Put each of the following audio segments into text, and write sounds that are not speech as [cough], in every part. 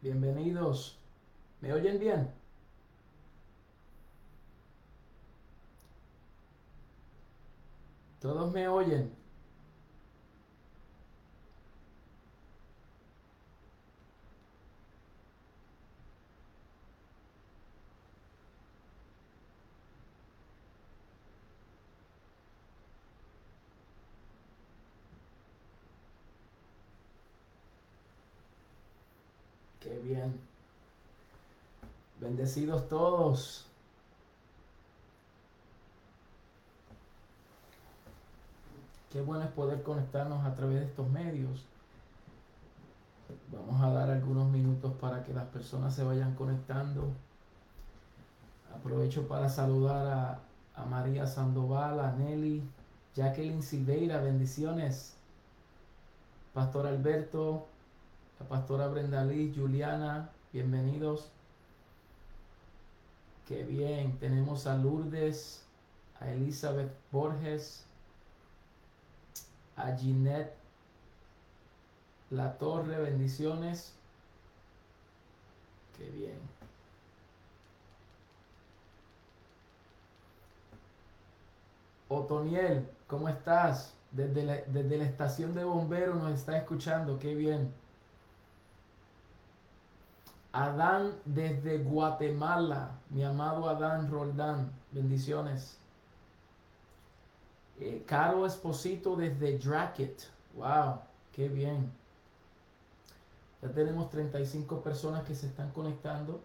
Bienvenidos. ¿Me oyen bien? Todos me oyen. Qué bien. Bendecidos todos. Qué bueno es poder conectarnos a través de estos medios. Vamos a dar algunos minutos para que las personas se vayan conectando. Aprovecho para saludar a, María Sandoval, a Nelly, Jacqueline Silveira, bendiciones. Pastor Alberto, la pastora Brenda Liz, Juliana, bienvenidos. Qué bien, tenemos a Lourdes, a Elizabeth Borges, a Ginette La Torre, bendiciones. Qué bien. Otoniel, ¿cómo estás? Desde la, desde la estación de bomberos nos está escuchando, qué bien. Adán desde Guatemala, mi amado Adán Roldán, bendiciones. Eh, Caro Esposito desde Dracket, wow, qué bien. Ya tenemos 35 personas que se están conectando.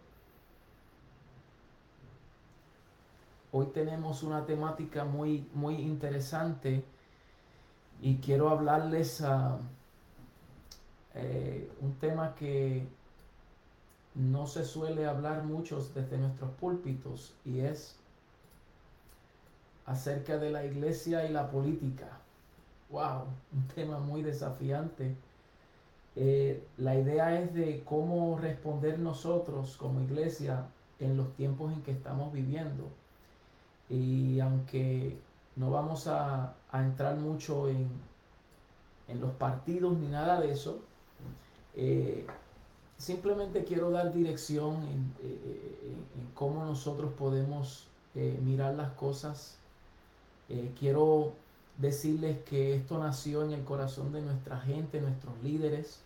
Hoy tenemos una temática muy, muy interesante y quiero hablarles a eh, un tema que no se suele hablar mucho desde nuestros púlpitos y es acerca de la iglesia y la política. Wow, un tema muy desafiante. Eh, la idea es de cómo responder nosotros como iglesia en los tiempos en que estamos viviendo. Y aunque no vamos a, entrar mucho en, en, los partidos ni nada de eso, eh, simplemente quiero dar dirección en, eh, eh, cómo nosotros podemos eh, mirar las cosas. quiero decirles que esto nació en el corazón de nuestra gente, nuestros líderes.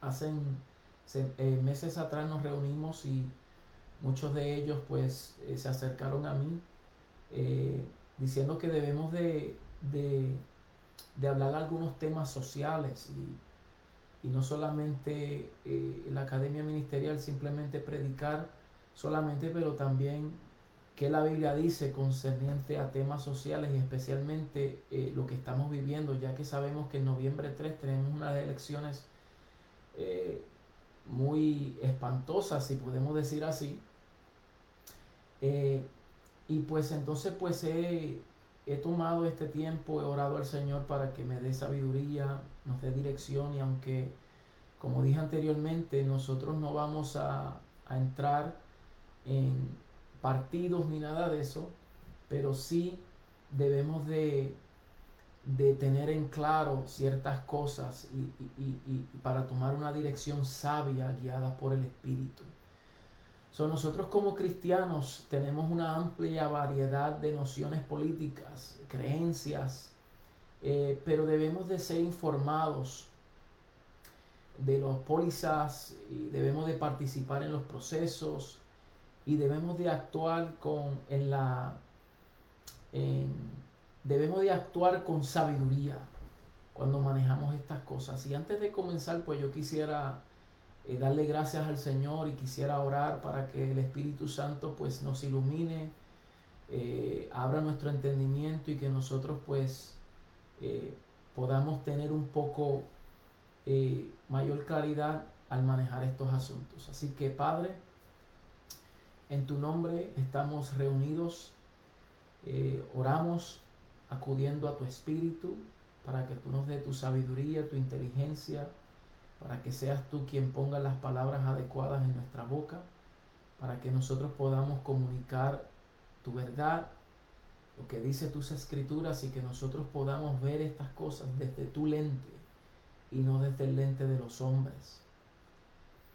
Hace meses atrás nos reunimos y muchos de ellos pues se acercaron a mí diciendo que debemos de, de, de hablar algunos temas sociales y no solamente eh, la academia ministerial, simplemente predicar solamente, pero también que la Biblia dice concerniente a temas sociales y especialmente eh, lo que estamos viviendo, ya que sabemos que en noviembre 3 tenemos unas elecciones eh, muy espantosas, si podemos decir así. y pues entonces pues he tomado este tiempo, he orado al Señor para que me dé sabiduría, nos dé dirección y aunque, como dije anteriormente, nosotros no vamos a, entrar en partidos ni nada de eso, pero sí debemos de, de tener en claro ciertas cosas y para tomar una dirección sabia guiada por el Espíritu. Nosotros como cristianos tenemos una amplia variedad de nociones políticas, creencias, eh, pero debemos de ser informados de los pólizas y debemos de participar en los procesos y debemos de actuar con en la debemos de actuar con sabiduría cuando manejamos estas cosas. Y antes de comenzar, pues yo quisiera eh, darle gracias al Señor y quisiera orar para que el Espíritu Santo pues nos ilumine, eh, abra nuestro entendimiento y que nosotros pues eh, podamos tener un poco mayor claridad al manejar estos asuntos. Así que Padre, en tu nombre estamos reunidos, oramos acudiendo a tu Espíritu para que tú nos dé tu sabiduría, tu inteligencia, para que seas tú quien ponga las palabras adecuadas en nuestra boca, para que nosotros podamos comunicar tu verdad, lo que dice tus escrituras y que nosotros podamos ver estas cosas desde tu lente y no desde el lente de los hombres.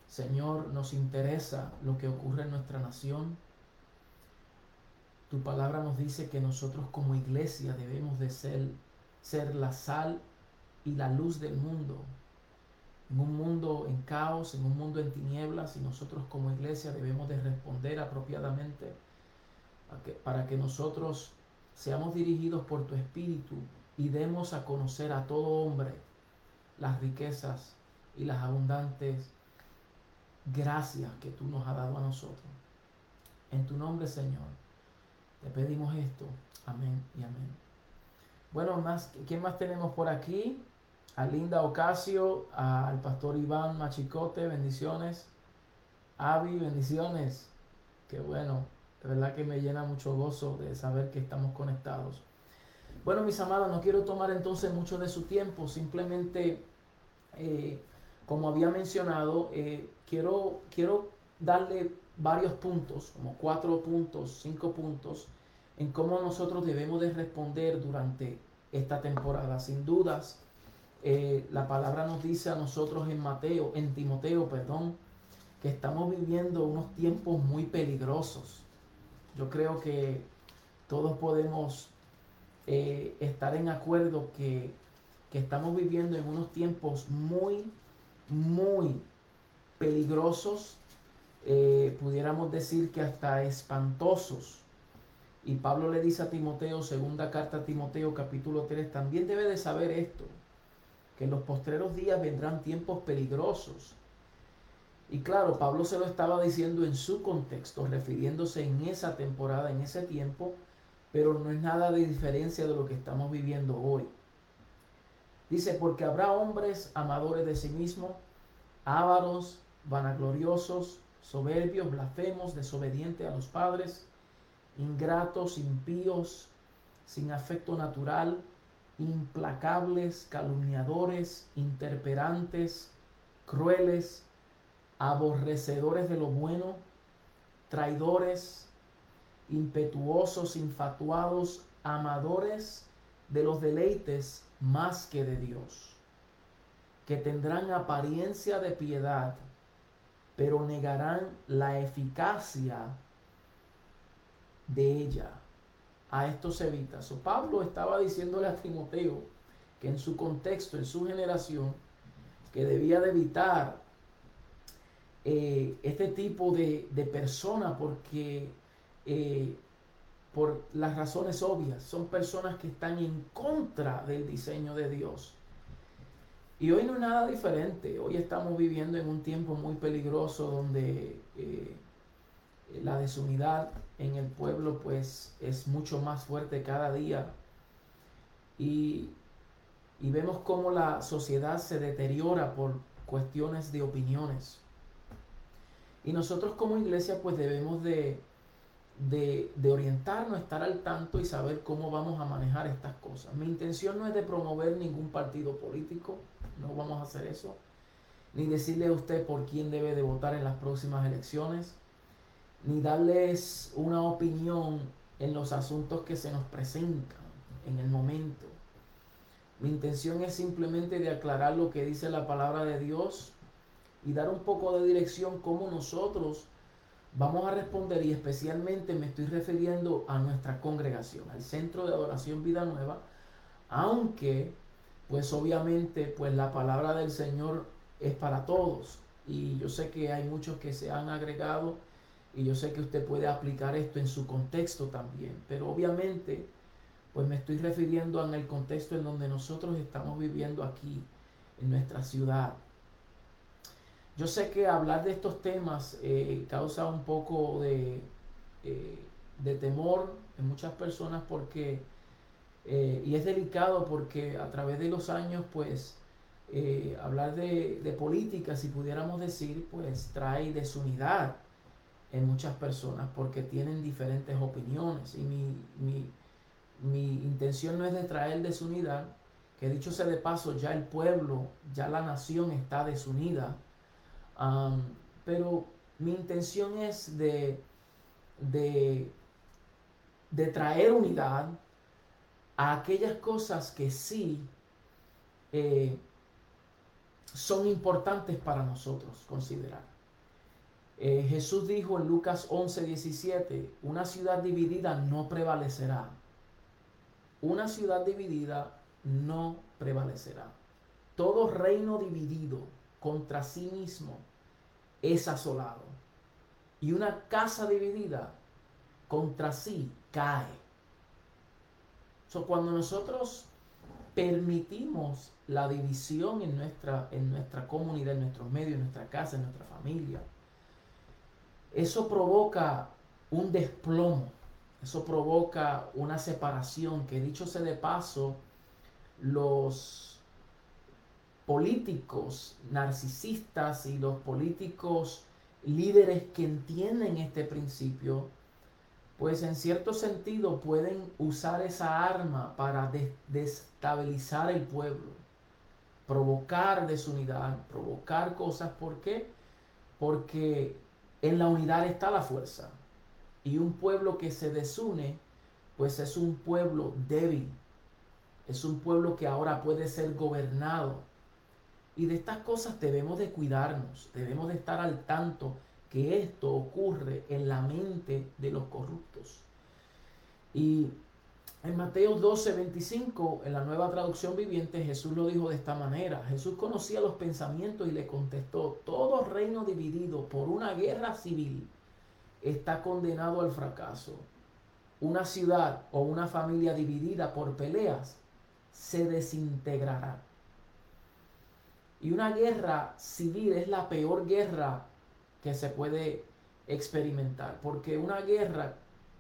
Señor, nos interesa lo que ocurre en nuestra nación. Tu palabra nos dice que nosotros como iglesia debemos de ser, ser la sal y la luz del mundo. En un mundo en caos, en un mundo en tinieblas, y nosotros como iglesia debemos de responder apropiadamente para que nosotros seamos dirigidos por tu Espíritu y demos a conocer a todo hombre las riquezas y las abundantes gracias que tú nos has dado a nosotros. En tu nombre, Señor, te pedimos esto. Amén y amén. Bueno, más, ¿quién más tenemos por aquí? A Linda Ocasio, al pastor Iván Machicote, bendiciones. Avi, bendiciones. Qué bueno. De verdad que me llena mucho gozo de saber que estamos conectados. Bueno, mis amados, no quiero tomar entonces mucho de su tiempo, simplemente, eh, como había mencionado, eh, quiero, quiero darle varios puntos, como cuatro puntos, cinco puntos, en cómo nosotros debemos de responder durante esta temporada. Sin dudas, eh, la palabra nos dice a nosotros en Mateo, en Timoteo, perdón, que estamos viviendo unos tiempos muy peligrosos. Yo creo que todos podemos eh, estar en acuerdo que, estamos viviendo en unos tiempos muy, muy peligrosos, eh, pudiéramos decir que hasta espantosos. Y Pablo le dice a Timoteo, segunda carta a Timoteo capítulo 3, también debe de saber esto, que en los postreros días vendrán tiempos peligrosos y claro, Pablo se lo estaba diciendo en su contexto, refiriéndose en esa temporada, en ese tiempo, pero no es nada de diferencia de lo que estamos viviendo hoy. Dice, porque habrá hombres amadores de sí mismos, ávaros, vanagloriosos, soberbios, blasfemos, desobedientes a los padres, ingratos, impíos, sin afecto natural, implacables, calumniadores, interperantes, crueles, aborrecedores de lo bueno, traidores, impetuosos, infatuados, amadores de los deleites más que de Dios, que tendrán apariencia de piedad, pero negarán la eficacia de ella. A estos evitas. So, Pablo estaba diciéndole a Timoteo que en su contexto, en su generación, que debía de evitar eh, este tipo de, de personas porque eh, por las razones obvias son personas que están en contra del diseño de Dios. Y hoy no es nada diferente. Hoy estamos viviendo en un tiempo muy peligroso donde eh, la desunidad en el pueblo pues es mucho más fuerte cada día. Y, y vemos cómo la sociedad se deteriora por cuestiones de opiniones. Y nosotros como iglesia pues debemos de, de, orientarnos, estar al tanto y saber cómo vamos a manejar estas cosas. Mi intención no es de promover ningún partido político, no vamos a hacer eso, ni decirle a usted por quién debe de votar en las próximas elecciones, ni darles una opinión en los asuntos que se nos presentan en el momento. Mi intención es simplemente de aclarar lo que dice la palabra de Dios y dar un poco de dirección cómo nosotros vamos a responder y especialmente me estoy refiriendo a nuestra congregación, al Centro de Adoración Vida Nueva, aunque pues obviamente pues la palabra del Señor es para todos y yo sé que hay muchos que se han agregado y yo sé que usted puede aplicar esto en su contexto también, pero obviamente pues me estoy refiriendo en el contexto en donde nosotros estamos viviendo aquí en nuestra ciudad. Yo sé que hablar de estos temas eh, causa un poco de, eh, de, temor en muchas personas porque, eh, y es delicado porque a través de los años, pues, hablar de, de, política, si pudiéramos decir, pues trae desunidad en muchas personas porque tienen diferentes opiniones. Y mi, mi, mi intención no es de traer desunidad, que dicho sea de paso, ya el pueblo, ya la nación está desunida pero mi intención es de, de, traer unidad a aquellas cosas que sí eh, son importantes para nosotros considerar. Eh, Jesús dijo en Lucas 11, 17, una ciudad dividida no prevalecerá. Una ciudad dividida no prevalecerá. Todo reino dividido contra sí mismo es asolado. Y una casa dividida contra sí cae. So, cuando nosotros permitimos la división en nuestra, en nuestra comunidad, en nuestros medios, en nuestra casa, en nuestra familia, eso provoca un desplomo, eso provoca una separación que dicho sea de paso, los políticos narcisistas y los políticos líderes que entienden este principio, pues en cierto sentido pueden usar esa arma para destabilizar el pueblo, provocar desunidad, provocar cosas. ¿Por qué? Porque en la unidad está la fuerza. Y un pueblo que se desune, pues es un pueblo débil. Es un pueblo que ahora puede ser gobernado. Y de estas cosas debemos de cuidarnos, debemos de estar al tanto que esto ocurre en la mente de los corruptos. Y en Mateo 12, 25, en la nueva traducción viviente, Jesús lo dijo de esta manera. Jesús conocía los pensamientos y le contestó, todo reino dividido por una guerra civil está condenado al fracaso. Una ciudad o una familia dividida por peleas se desintegrará. Y una guerra civil es la peor guerra que se puede experimentar, porque una guerra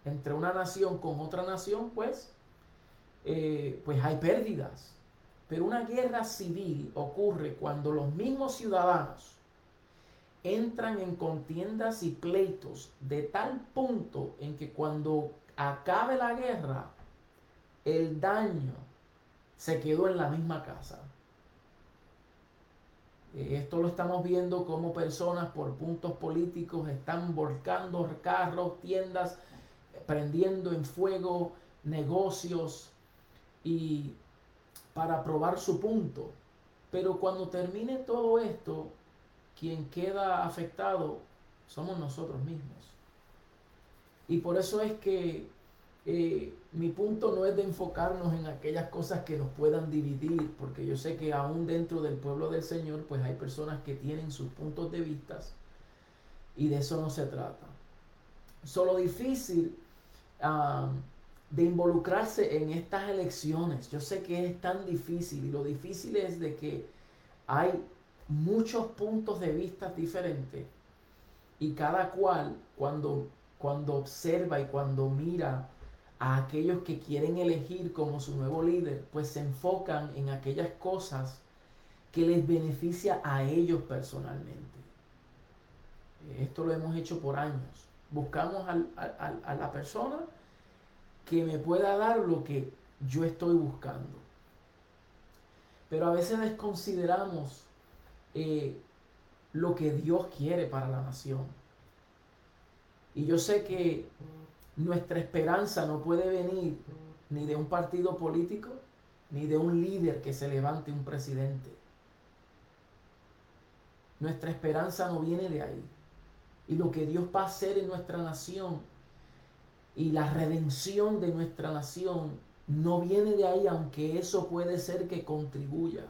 entre una nación con otra nación, pues, eh, pues hay pérdidas. Pero una guerra civil ocurre cuando los mismos ciudadanos entran en contiendas y pleitos de tal punto en que cuando acabe la guerra, el daño se quedó en la misma casa. Eh, esto lo estamos viendo como personas por puntos políticos están volcando carros, tiendas, prendiendo en fuego negocios y para probar su punto. Pero cuando termine todo esto, quien queda afectado somos nosotros mismos. Y por eso es que eh, mi punto no es de enfocarnos en aquellas cosas que nos puedan dividir, porque yo sé que aún dentro del pueblo del Señor, pues hay personas que tienen sus puntos de vista y de eso no se trata. Solo difícil de involucrarse en estas elecciones. Yo sé que es tan difícil y lo difícil es de que hay muchos puntos de vista diferentes y cada cual cuando, cuando observa y cuando mira a aquellos que quieren elegir como su nuevo líder, pues se enfocan en aquellas cosas que les beneficia a ellos personalmente. Esto lo hemos hecho por años buscamos a la persona que me pueda dar lo que yo estoy buscando. Pero a veces desconsideramos eh, lo que Dios quiere para la nación. Y yo sé que nuestra esperanza no puede venir ni de un partido político, ni de un líder que se levante un presidente. Nuestra esperanza no viene de ahí y lo que Dios va a hacer en nuestra nación y la redención de nuestra nación no viene de ahí, aunque eso puede ser que contribuya.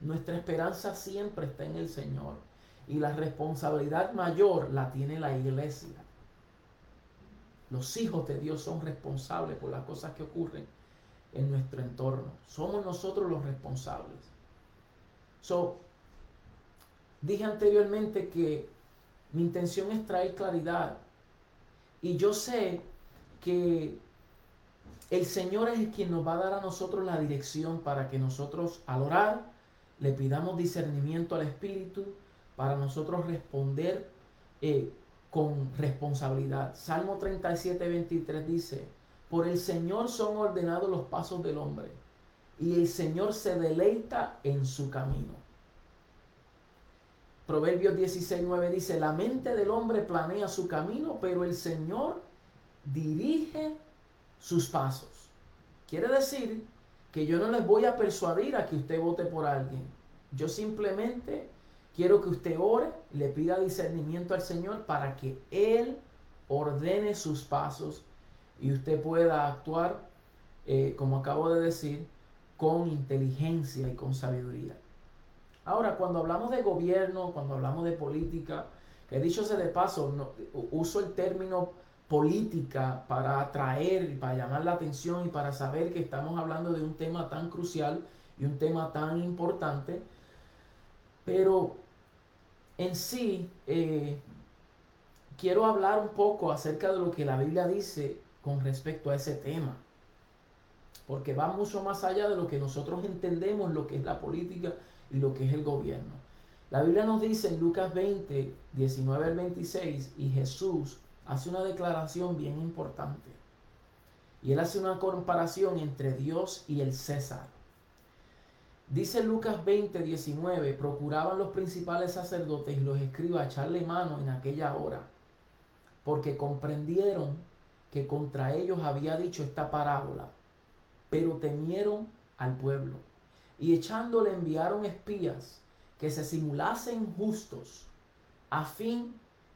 Nuestra esperanza siempre está en el Señor y la responsabilidad mayor la tiene la iglesia. Los hijos de Dios son responsables por las cosas que ocurren en nuestro entorno. Somos nosotros los responsables. So, dije anteriormente que mi intención es traer claridad. Y yo sé que el Señor es quien nos va a dar a nosotros la dirección para que nosotros al orar le pidamos discernimiento al Espíritu para nosotros responder eh, con responsabilidad. Salmo 37, 23 dice, por el Señor son ordenados los pasos del hombre y el Señor se deleita en su camino. Proverbios 16, 9 dice, la mente del hombre planea su camino, pero el Señor dirige sus pasos. Quiere decir que yo no les voy a persuadir a que usted vote por alguien. Yo simplemente quiero que usted ore, le pida discernimiento al Señor para que Él ordene sus pasos y usted pueda actuar, eh, como acabo de decir, con inteligencia y con sabiduría. Ahora, cuando hablamos de gobierno, cuando hablamos de política, que dicho sea de paso, no, uso el término política para atraer para llamar la atención y para saber que estamos hablando de un tema tan crucial y un tema tan importante, pero en sí eh, quiero hablar un poco acerca de lo que la Biblia dice con respecto a ese tema, porque va mucho más allá de lo que nosotros entendemos lo que es la política y lo que es el gobierno. La Biblia nos dice en Lucas 20, 19 al 26, y Jesús hace una declaración bien importante. Y él hace una comparación entre Dios y el César. Dice Lucas 20, 19, procuraban los principales sacerdotes y los escribas echarle mano en aquella hora, porque comprendieron que contra ellos había dicho esta parábola, pero temieron al pueblo y echándole enviaron espías que se simulasen justos a fin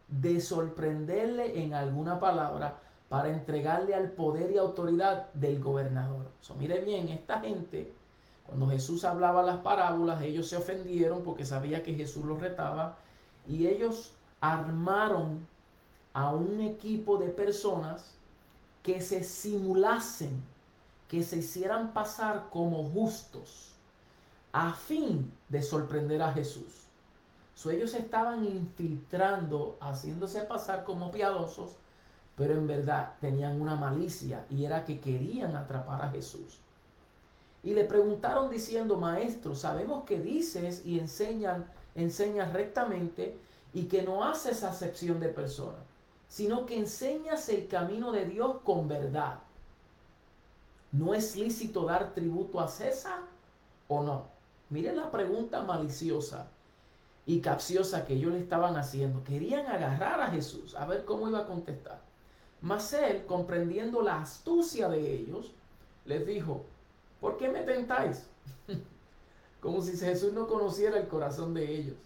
de sorprenderle en alguna palabra para entregarle al poder y autoridad del gobernador. So, mire bien, esta gente, cuando Jesús hablaba las parábolas, ellos se ofendieron porque sabía que Jesús los retaba y ellos armaron a un equipo de personas que se simulasen, que se hicieran pasar como justos a fin de sorprender a Jesús. So, ellos estaban infiltrando, haciéndose pasar como piadosos, pero en verdad tenían una malicia y era que querían atrapar a Jesús. Y le preguntaron diciendo, maestro, sabemos que dices y enseñan, enseñas rectamente y que no haces acepción de personas, sino que enseñas el camino de Dios con verdad. ¿No es lícito dar tributo a César o no? Miren la pregunta maliciosa y capciosa que ellos le estaban haciendo. Querían agarrar a Jesús a ver cómo iba a contestar. Mas él, comprendiendo la astucia de ellos, les dijo, ¿por qué me tentáis? [laughs] Como si Jesús no conociera el corazón de ellos.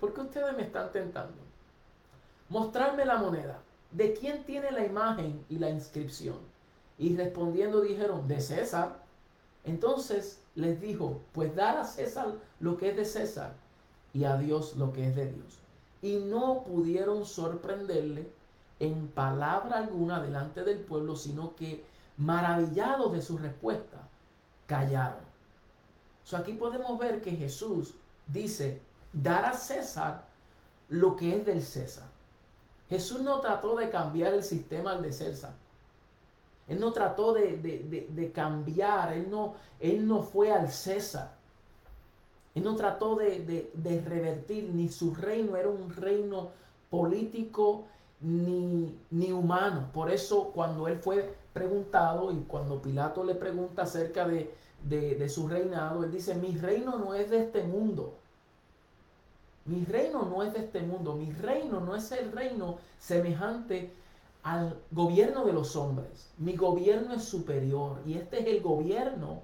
¿Por qué ustedes me están tentando? Mostrarme la moneda. ¿De quién tiene la imagen y la inscripción? Y respondiendo dijeron, de César. Entonces les dijo, pues dar a César lo que es de César y a Dios lo que es de Dios. Y no pudieron sorprenderle en palabra alguna delante del pueblo, sino que maravillados de su respuesta, callaron. So aquí podemos ver que Jesús dice, dar a César lo que es del César. Jesús no trató de cambiar el sistema de César. Él no trató de, cambiar, él no, él no fue al César. Él no trató de, revertir, ni su reino era un reino político ni, ni humano. Por eso cuando él fue preguntado y cuando Pilato le pregunta acerca de, de su reinado, él dice, mi reino no es de este mundo. Mi reino no es de este mundo. Mi reino no es el reino semejante al gobierno de los hombres. Mi gobierno es superior y este es el gobierno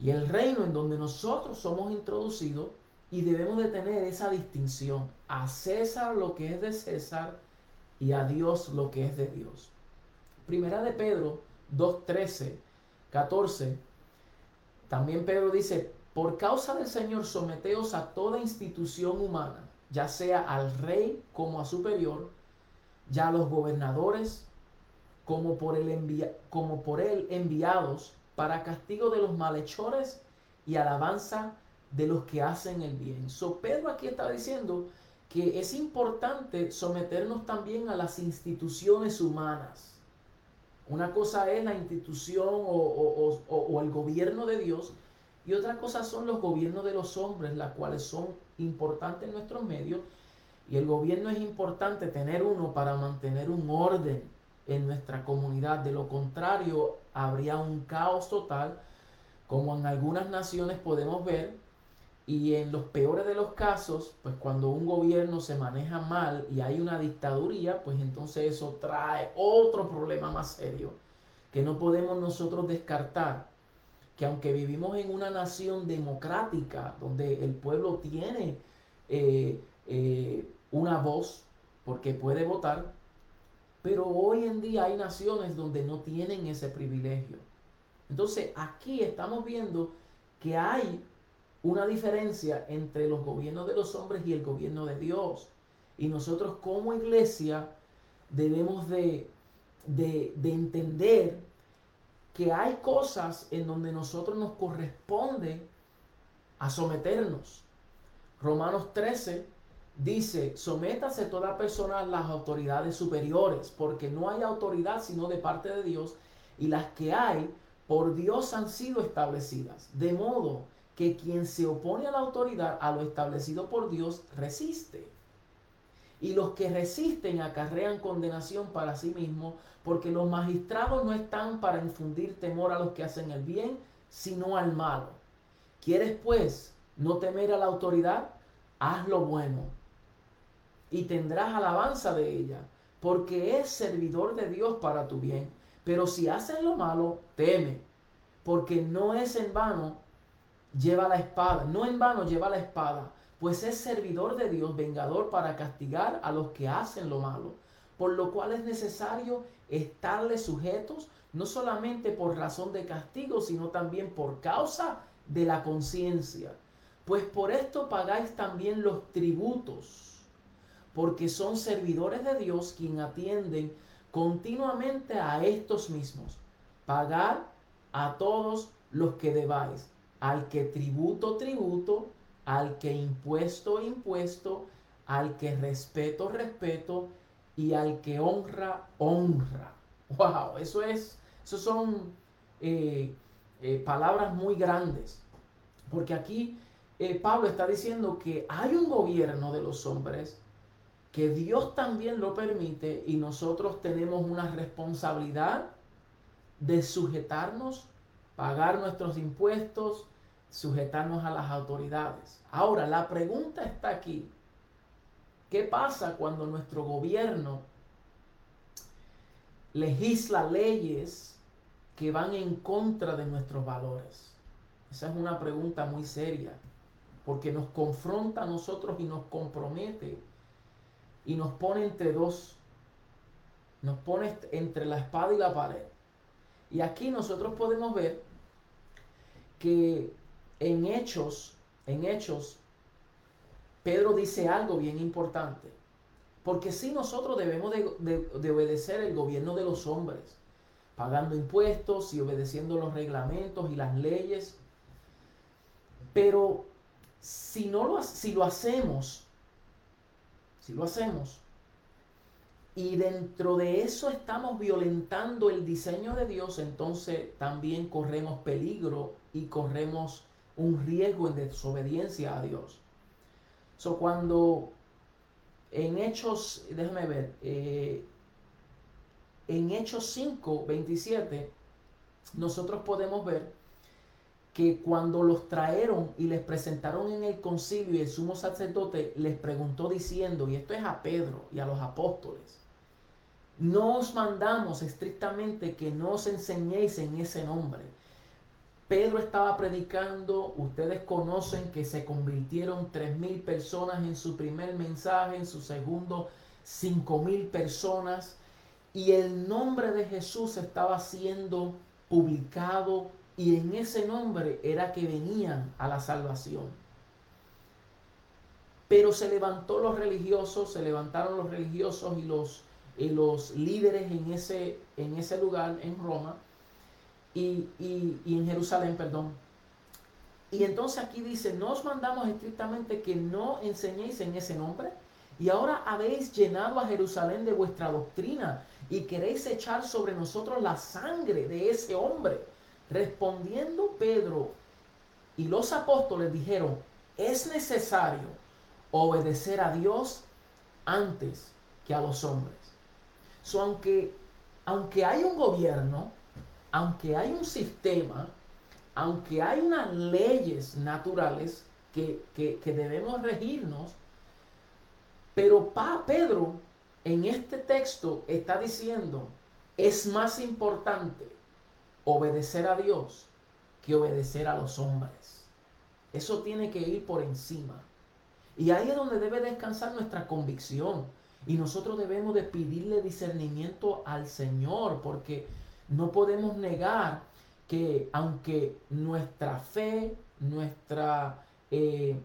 y el reino en donde nosotros somos introducidos y debemos de tener esa distinción. A César lo que es de César y a Dios lo que es de Dios. Primera de Pedro 2.13, 14. También Pedro dice, por causa del Señor someteos a toda institución humana, ya sea al rey como a superior, ya los gobernadores como por, el como por él enviados para castigo de los malhechores y alabanza de los que hacen el bien. So Pedro aquí está diciendo que es importante someternos también a las instituciones humanas. Una cosa es la institución o, el gobierno de Dios y otra cosa son los gobiernos de los hombres, las cuales son importantes en nuestros medios y el gobierno es importante tener uno para mantener un orden en nuestra comunidad. De lo contrario, habría un caos total, como en algunas naciones podemos ver. Y en los peores de los casos, pues cuando un gobierno se maneja mal y hay una dictaduría, pues entonces eso trae otro problema más serio que no podemos nosotros descartar. Que aunque vivimos en una nación democrática, donde el pueblo tiene eh, eh, una voz porque puede votar, pero hoy en día hay naciones donde no tienen ese privilegio. Entonces aquí estamos viendo que hay una diferencia entre los gobiernos de los hombres y el gobierno de Dios. Y nosotros como iglesia debemos de, de, entender que hay cosas en donde nosotros nos corresponde a someternos. Romanos 13 dice, sométase toda persona a las autoridades superiores, porque no hay autoridad sino de parte de Dios, y las que hay por Dios han sido establecidas. De modo que quien se opone a la autoridad, a lo establecido por Dios, resiste. Y los que resisten acarrean condenación para sí mismos, porque los magistrados no están para infundir temor a los que hacen el bien, sino al malo. ¿Quieres pues no temer a la autoridad? Haz lo bueno y tendrás alabanza de ella, porque es servidor de Dios para tu bien. Pero si haces lo malo, teme, porque no es en vano lleva la espada, no en vano lleva la espada, pues es servidor de Dios, vengador para castigar a los que hacen lo malo, por lo cual es necesario estarle sujetos, no solamente por razón de castigo, sino también por causa de la conciencia. Pues por esto pagáis también los tributos, porque son servidores de Dios quien atienden continuamente a estos mismos. Pagar a todos los que debáis, al que tributo, tributo, al que impuesto, impuesto, al que respeto, respeto, y al que honra, honra. [laughs] Wow, eso es, eso son eh, eh, palabras muy grandes. Porque aquí eh, Pablo está diciendo que hay un gobierno de los hombres que Dios también lo permite y nosotros tenemos una responsabilidad de sujetarnos, pagar nuestros impuestos, sujetarnos a las autoridades. Ahora, la pregunta está aquí. ¿Qué pasa cuando nuestro gobierno legisla leyes que van en contra de nuestros valores? Esa es una pregunta muy seria, porque nos confronta a nosotros y nos compromete y nos pone entre dos, nos pone entre la espada y la pared. Y aquí nosotros podemos ver que en Hechos, en Hechos, Pedro dice algo bien importante. Porque si nosotros debemos de, obedecer el gobierno de los hombres, pagando impuestos y obedeciendo los reglamentos y las leyes. Pero si, no lo, si lo hacemos si lo hacemos, y dentro de eso estamos violentando el diseño de Dios, entonces también corremos peligro y corremos un riesgo en desobediencia a Dios. So, cuando en Hechos, déjame ver, eh, en Hechos 5, 27, nosotros podemos ver que cuando los trajeron y les presentaron en el concilio y el sumo sacerdote les preguntó diciendo, y esto es a Pedro y a los apóstoles, no os mandamos estrictamente que no os enseñéis en ese nombre. Pedro estaba predicando, ustedes conocen que se convirtieron mil personas en su primer mensaje, en su segundo mil personas, y el nombre de Jesús estaba siendo publicado y en ese nombre era que venían a la salvación. Pero se levantó los religiosos, se levantaron los religiosos y los, los líderes en ese, en ese lugar, en Roma, y, y, en Jerusalén, perdón. Y entonces aquí dice, no os mandamos estrictamente que no enseñéis en ese nombre, y ahora habéis llenado a Jerusalén de vuestra doctrina y queréis echar sobre nosotros la sangre de ese hombre Respondiendo Pedro y los apóstoles dijeron, es necesario obedecer a Dios antes que a los hombres. So, aunque, aunque hay un gobierno, aunque hay un sistema, aunque hay unas leyes naturales que, que debemos regirnos, pero pa, Pedro en este texto está diciendo, es más importante obedecer a Dios que obedecer a los hombres. Eso tiene que ir por encima. Y ahí es donde debe descansar nuestra convicción. Y nosotros debemos de pedirle discernimiento al Señor, porque no podemos negar que aunque nuestra fe, nuestra, eh,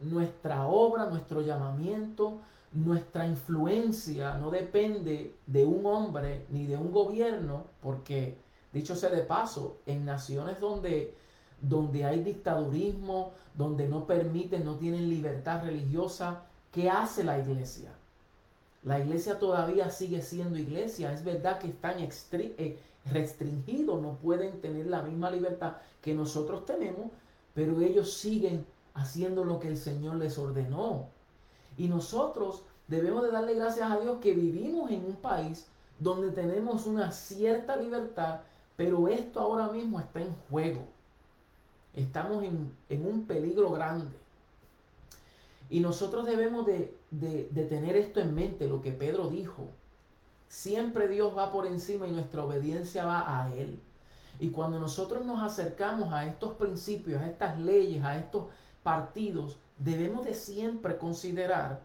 nuestra obra, nuestro llamamiento, nuestra influencia no depende de un hombre ni de un gobierno, porque dicho sea de paso, en naciones donde, donde hay dictadurismo, donde no permiten, no tienen libertad religiosa, ¿qué hace la iglesia? La iglesia todavía sigue siendo iglesia. Es verdad que están eh, restringidos, no pueden tener la misma libertad que nosotros tenemos, pero ellos siguen haciendo lo que el Señor les ordenó. Y nosotros debemos de darle gracias a Dios que vivimos en un país donde tenemos una cierta libertad, pero esto ahora mismo está en juego. Estamos en, un peligro grande. Y nosotros debemos de, de tener esto en mente, lo que Pedro dijo. Siempre Dios va por encima y nuestra obediencia va a Él. Y cuando nosotros nos acercamos a estos principios, a estas leyes, a estos partidos, debemos de siempre considerar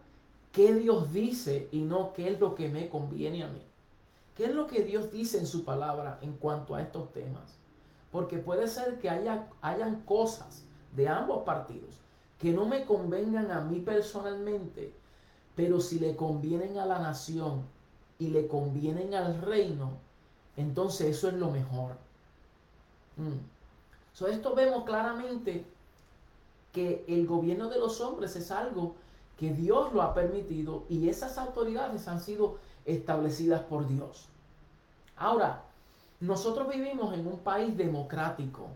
qué Dios dice y no qué es lo que me conviene a mí. ¿Qué es lo que Dios dice en su palabra en cuanto a estos temas? Porque puede ser que haya, hayan cosas de ambos partidos que no me convengan a mí personalmente, pero si le convienen a la nación y le convienen al reino, entonces eso es lo mejor. Mm. esto vemos claramente que el gobierno de los hombres es algo que Dios lo ha permitido y esas autoridades han sido establecidas por Dios. Ahora, nosotros vivimos en un país democrático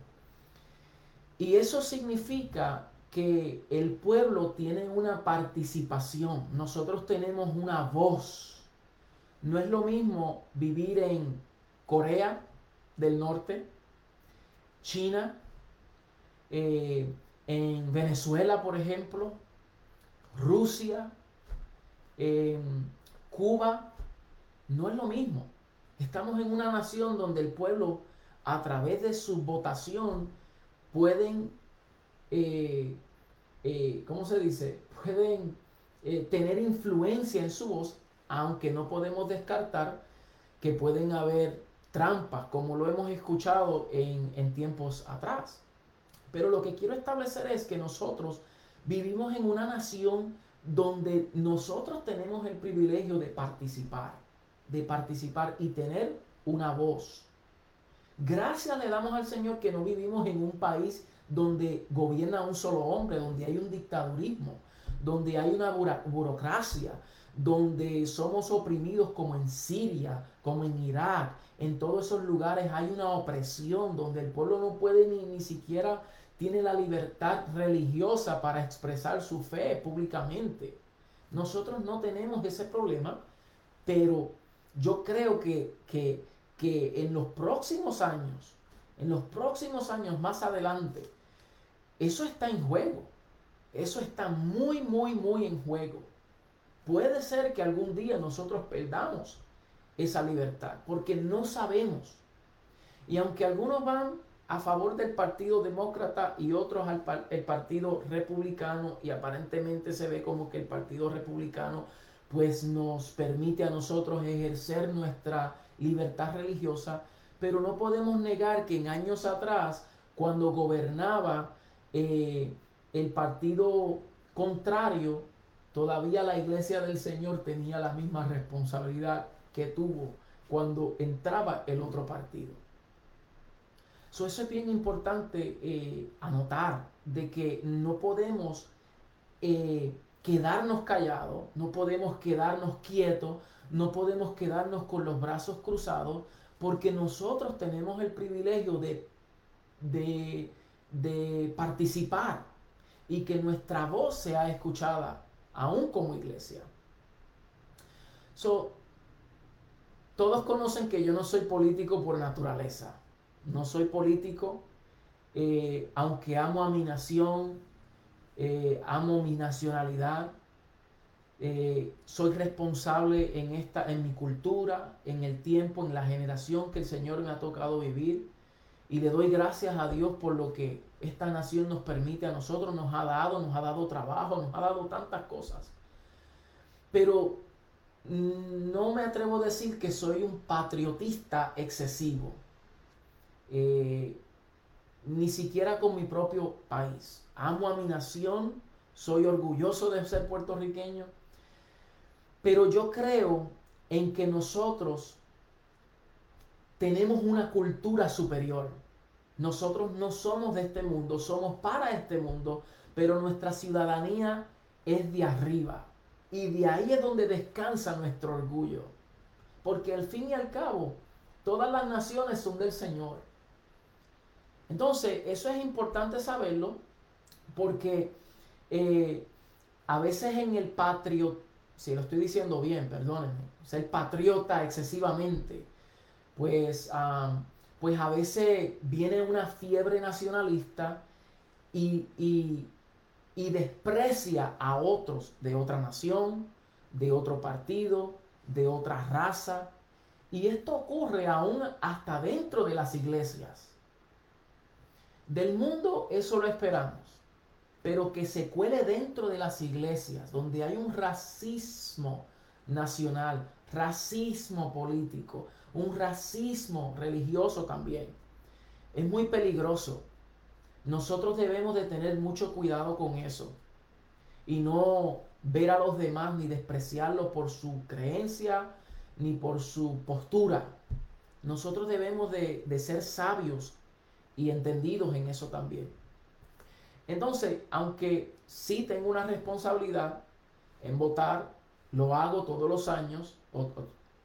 y eso significa que el pueblo tiene una participación, nosotros tenemos una voz. No es lo mismo vivir en Corea del Norte, China, eh, en Venezuela, por ejemplo, Rusia, Cuba, no es lo mismo. Estamos en una nación donde el pueblo, a través de su votación, pueden, eh, eh, ¿cómo se dice? Pueden eh, tener influencia en su voz, aunque no podemos descartar que pueden haber trampas, como lo hemos escuchado en, en tiempos atrás. Pero lo que quiero establecer es que nosotros vivimos en una nación donde nosotros tenemos el privilegio de participar, de participar y tener una voz. Gracias le damos al Señor que no vivimos en un país donde gobierna un solo hombre, donde hay un dictadurismo, donde hay una burocracia, donde somos oprimidos como en Siria, como en Irak. En todos esos lugares hay una opresión donde el pueblo no puede ni, ni siquiera tiene la libertad religiosa para expresar su fe públicamente. Nosotros no tenemos ese problema, pero yo creo que, que, que en los próximos años, en los próximos años más adelante, eso está en juego. Eso está muy, muy, muy en juego. Puede ser que algún día nosotros perdamos esa libertad, porque no sabemos. Y aunque algunos van a favor del Partido Demócrata y otros al el Partido Republicano y aparentemente se ve como que el Partido Republicano pues nos permite a nosotros ejercer nuestra libertad religiosa, pero no podemos negar que en años atrás, cuando gobernaba eh, el partido contrario, todavía la iglesia del Señor tenía la misma responsabilidad que tuvo cuando entraba el otro partido. Eso es bien importante eh, anotar de que no podemos eh, quedarnos callados, no podemos quedarnos quietos, no podemos quedarnos con los brazos cruzados, porque nosotros tenemos el privilegio de, de, participar y que nuestra voz sea escuchada, aún como iglesia. todos conocen que yo no soy político por naturaleza no soy político, eh, aunque amo a mi nación, eh, amo mi nacionalidad, eh, soy responsable en, esta, en mi cultura, en el tiempo, en la generación que el Señor me ha tocado vivir. Y le doy gracias a Dios por lo que, esta nación nos permite a nosotros, nos ha dado, nos ha dado trabajo, nos ha dado tantas cosas. Pero no me atrevo a decir que soy un patriotista excesivo. Eh, ni siquiera con mi propio país. Amo a mi nación, soy orgulloso de ser puertorriqueño, pero yo creo en que nosotros tenemos una cultura superior. Nosotros no somos de este mundo, somos para este mundo, pero nuestra ciudadanía es de arriba. Y de ahí es donde descansa nuestro orgullo. Porque al fin y al cabo, todas las naciones son del Señor. Entonces, eso es importante saberlo porque eh, a veces en el patriot, si lo estoy diciendo bien, perdónenme, ser patriota excesivamente, pues, pues a veces viene una fiebre nacionalista y, y desprecia a otros de otra nación, de otro partido, de otra raza. Y esto ocurre aún hasta dentro de las iglesias. Del mundo eso lo esperamos, pero que se cuele dentro de las iglesias, donde hay un racismo nacional, racismo político, un racismo religioso también. Es muy peligroso nosotros debemos de tener mucho cuidado con eso y no ver a los demás ni despreciarlos por su creencia ni por su postura. Nosotros debemos de, ser sabios y entendidos en eso también. Entonces, aunque sí tengo una responsabilidad en votar, lo hago todos los años,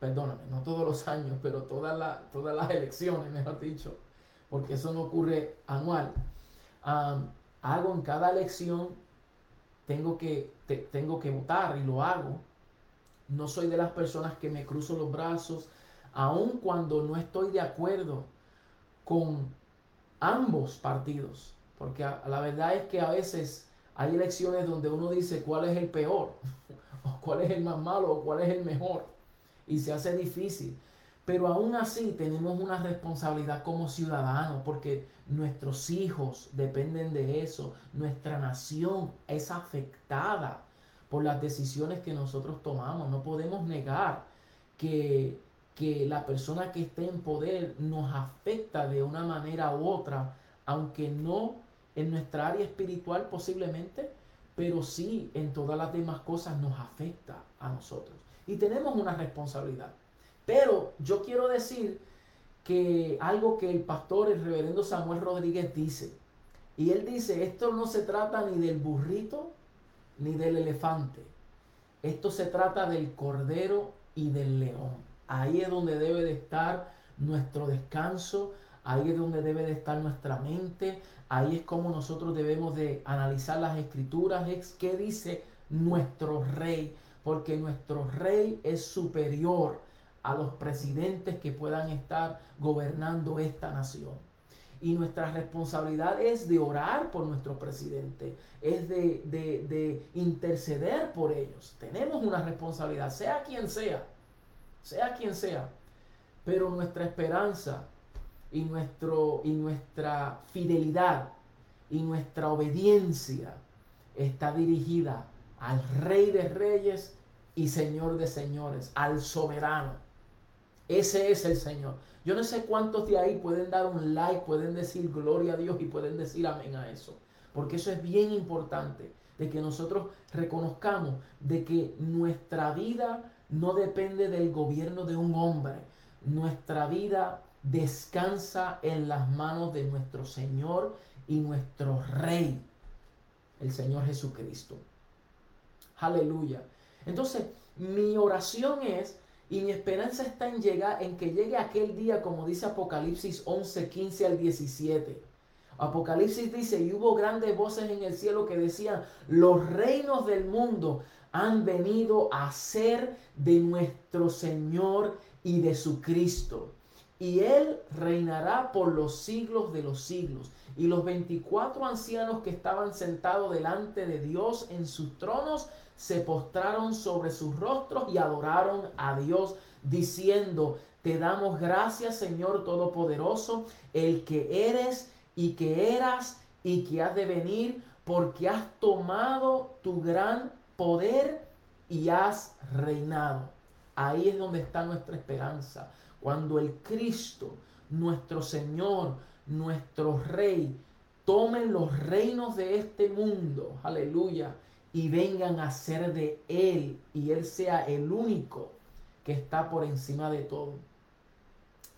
perdóname, no todos los años, pero todas, todas las elecciones, mejor dicho, porque eso no ocurre anual hago en cada elección, tengo que, tengo que votar y lo hago. No soy de las personas que me cruzo los brazos, aun cuando no estoy de acuerdo con ambos partidos. Porque la verdad es que a veces hay elecciones donde uno dice cuál es el peor, [laughs] o cuál es el más malo, o cuál es el mejor. Y se hace difícil. Pero aún así tenemos una responsabilidad como ciudadanos porque nuestros hijos dependen de eso. Nuestra nación es afectada por las decisiones que nosotros tomamos. No podemos negar que, que la persona que esté en poder nos afecta de una manera u otra, aunque no en nuestra área espiritual posiblemente, pero sí en todas las demás cosas nos afecta a nosotros. Y tenemos una responsabilidad. Pero yo quiero decir que algo que el pastor, el reverendo Samuel Rodríguez dice, y él dice, esto no se trata ni del burrito ni del elefante, esto se trata del cordero y del león. Ahí es donde debe de estar nuestro descanso, ahí es donde debe de estar nuestra mente, ahí es como nosotros debemos de analizar las escrituras, es qué dice nuestro rey, porque nuestro rey es superior a los presidentes que puedan estar gobernando esta nación. Y nuestra responsabilidad es de orar por nuestro presidente, es de, de, interceder por ellos. Tenemos una responsabilidad, sea quien sea, sea quien sea. Pero nuestra esperanza y, nuestro, y nuestra fidelidad y nuestra obediencia está dirigida al Rey de Reyes y Señor de Señores, al soberano. Ese es el Señor. Yo no sé cuántos de ahí pueden dar un like, pueden decir gloria a Dios y pueden decir amén a eso. Porque eso es bien importante, de que nosotros reconozcamos de que nuestra vida no depende del gobierno de un hombre. Nuestra vida descansa en las manos de nuestro Señor y nuestro Rey, el Señor Jesucristo. Aleluya. Entonces, mi oración es y mi esperanza está en, llegar, en que llegue aquel día, como dice Apocalipsis 11, 15 al 17. Apocalipsis dice, y hubo grandes voces en el cielo que decían, los reinos del mundo han venido a ser de nuestro Señor y de su Cristo. Y Él reinará por los siglos de los siglos. Y los 24 ancianos que estaban sentados delante de Dios en sus tronos se postraron sobre sus rostros y adoraron a Dios, diciendo, te damos gracias Señor Todopoderoso, el que eres y que eras y que has de venir porque has tomado tu gran poder y has reinado. Ahí es donde está nuestra esperanza. Cuando el Cristo, nuestro Señor, nuestro Rey, tomen los reinos de este mundo, aleluya, y vengan a ser de Él y Él sea el único que está por encima de todo.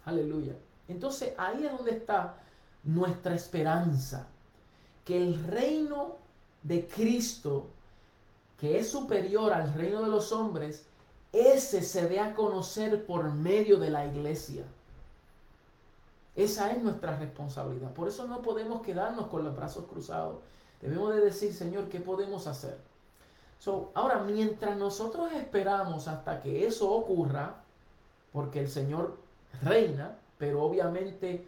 Aleluya. Entonces ahí es donde está nuestra esperanza, que el reino de Cristo, que es superior al reino de los hombres, ese se dé a conocer por medio de la iglesia. Esa es nuestra responsabilidad. Por eso no podemos quedarnos con los brazos cruzados. Debemos de decir, Señor, ¿qué podemos hacer? So, ahora, mientras nosotros esperamos hasta que eso ocurra, porque el Señor reina, pero obviamente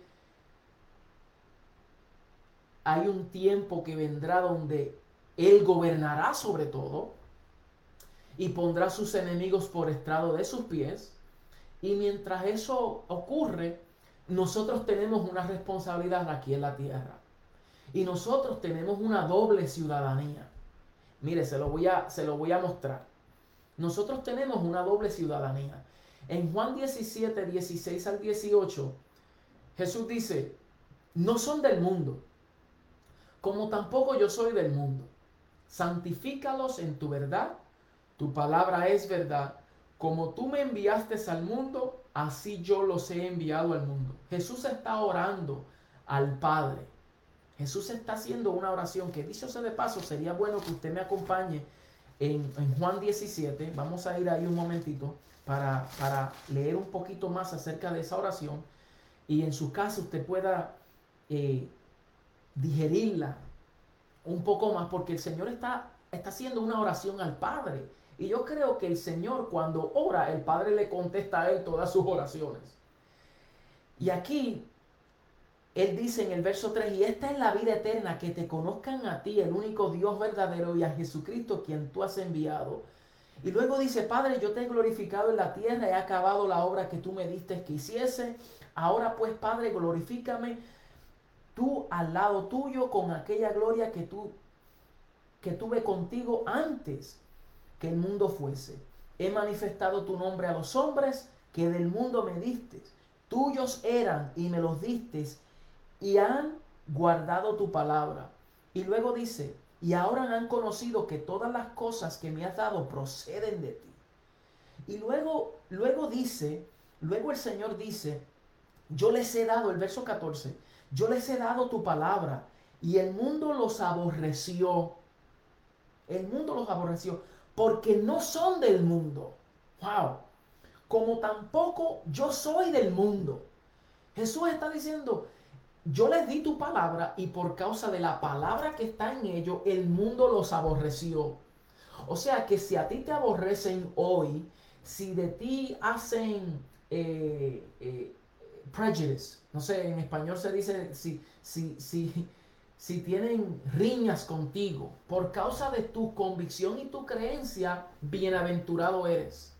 hay un tiempo que vendrá donde Él gobernará sobre todo y pondrá sus enemigos por estrado de sus pies. Y mientras eso ocurre, nosotros tenemos una responsabilidad aquí en la tierra. Y nosotros tenemos una doble ciudadanía. Mire, se lo voy a, se lo voy a mostrar. Nosotros tenemos una doble ciudadanía. En Juan 17, 16 al 18, Jesús dice, no son del mundo, como tampoco yo soy del mundo. Santifícalos en tu verdad, tu palabra es verdad. Como tú me enviaste al mundo, así yo los he enviado al mundo. Jesús está orando al Padre. Jesús está haciendo una oración que dicho sea de paso, sería bueno que usted me acompañe en, Juan 17. Vamos a ir ahí un momentito para, para, leer un poquito más acerca de esa oración y en su caso usted pueda eh, digerirla un poco más porque el Señor está, está haciendo una oración al Padre. Y yo creo que el Señor cuando ora, el Padre le contesta a él todas sus oraciones. Y aquí él dice en el verso 3, y esta es la vida eterna, que te conozcan a ti, el único Dios verdadero, y a Jesucristo quien tú has enviado. Y luego dice, Padre, yo te he glorificado en la tierra, he acabado la obra que tú me diste que hiciese. Ahora pues, Padre, glorifícame tú al lado tuyo con aquella gloria que tú que tuve contigo antes que el mundo fuese. He manifestado tu nombre a los hombres que del mundo me diste. Tuyos eran y me los diste y han guardado tu palabra. Y luego dice, y ahora han conocido que todas las cosas que me has dado proceden de ti. Y luego, luego dice, luego el Señor dice, yo les he dado, el verso 14, yo les he dado tu palabra y el mundo los aborreció. El mundo los aborreció porque no son del mundo. Wow. Como tampoco yo soy del mundo. Jesús está diciendo, yo les di tu palabra y por causa de la palabra que está en ellos, el mundo los aborreció. O sea que si a ti te aborrecen hoy, si de ti hacen eh, eh, prejudice, no sé, en español se dice si, si, si, si tienen riñas contigo por causa de tu convicción y tu creencia, bienaventurado eres.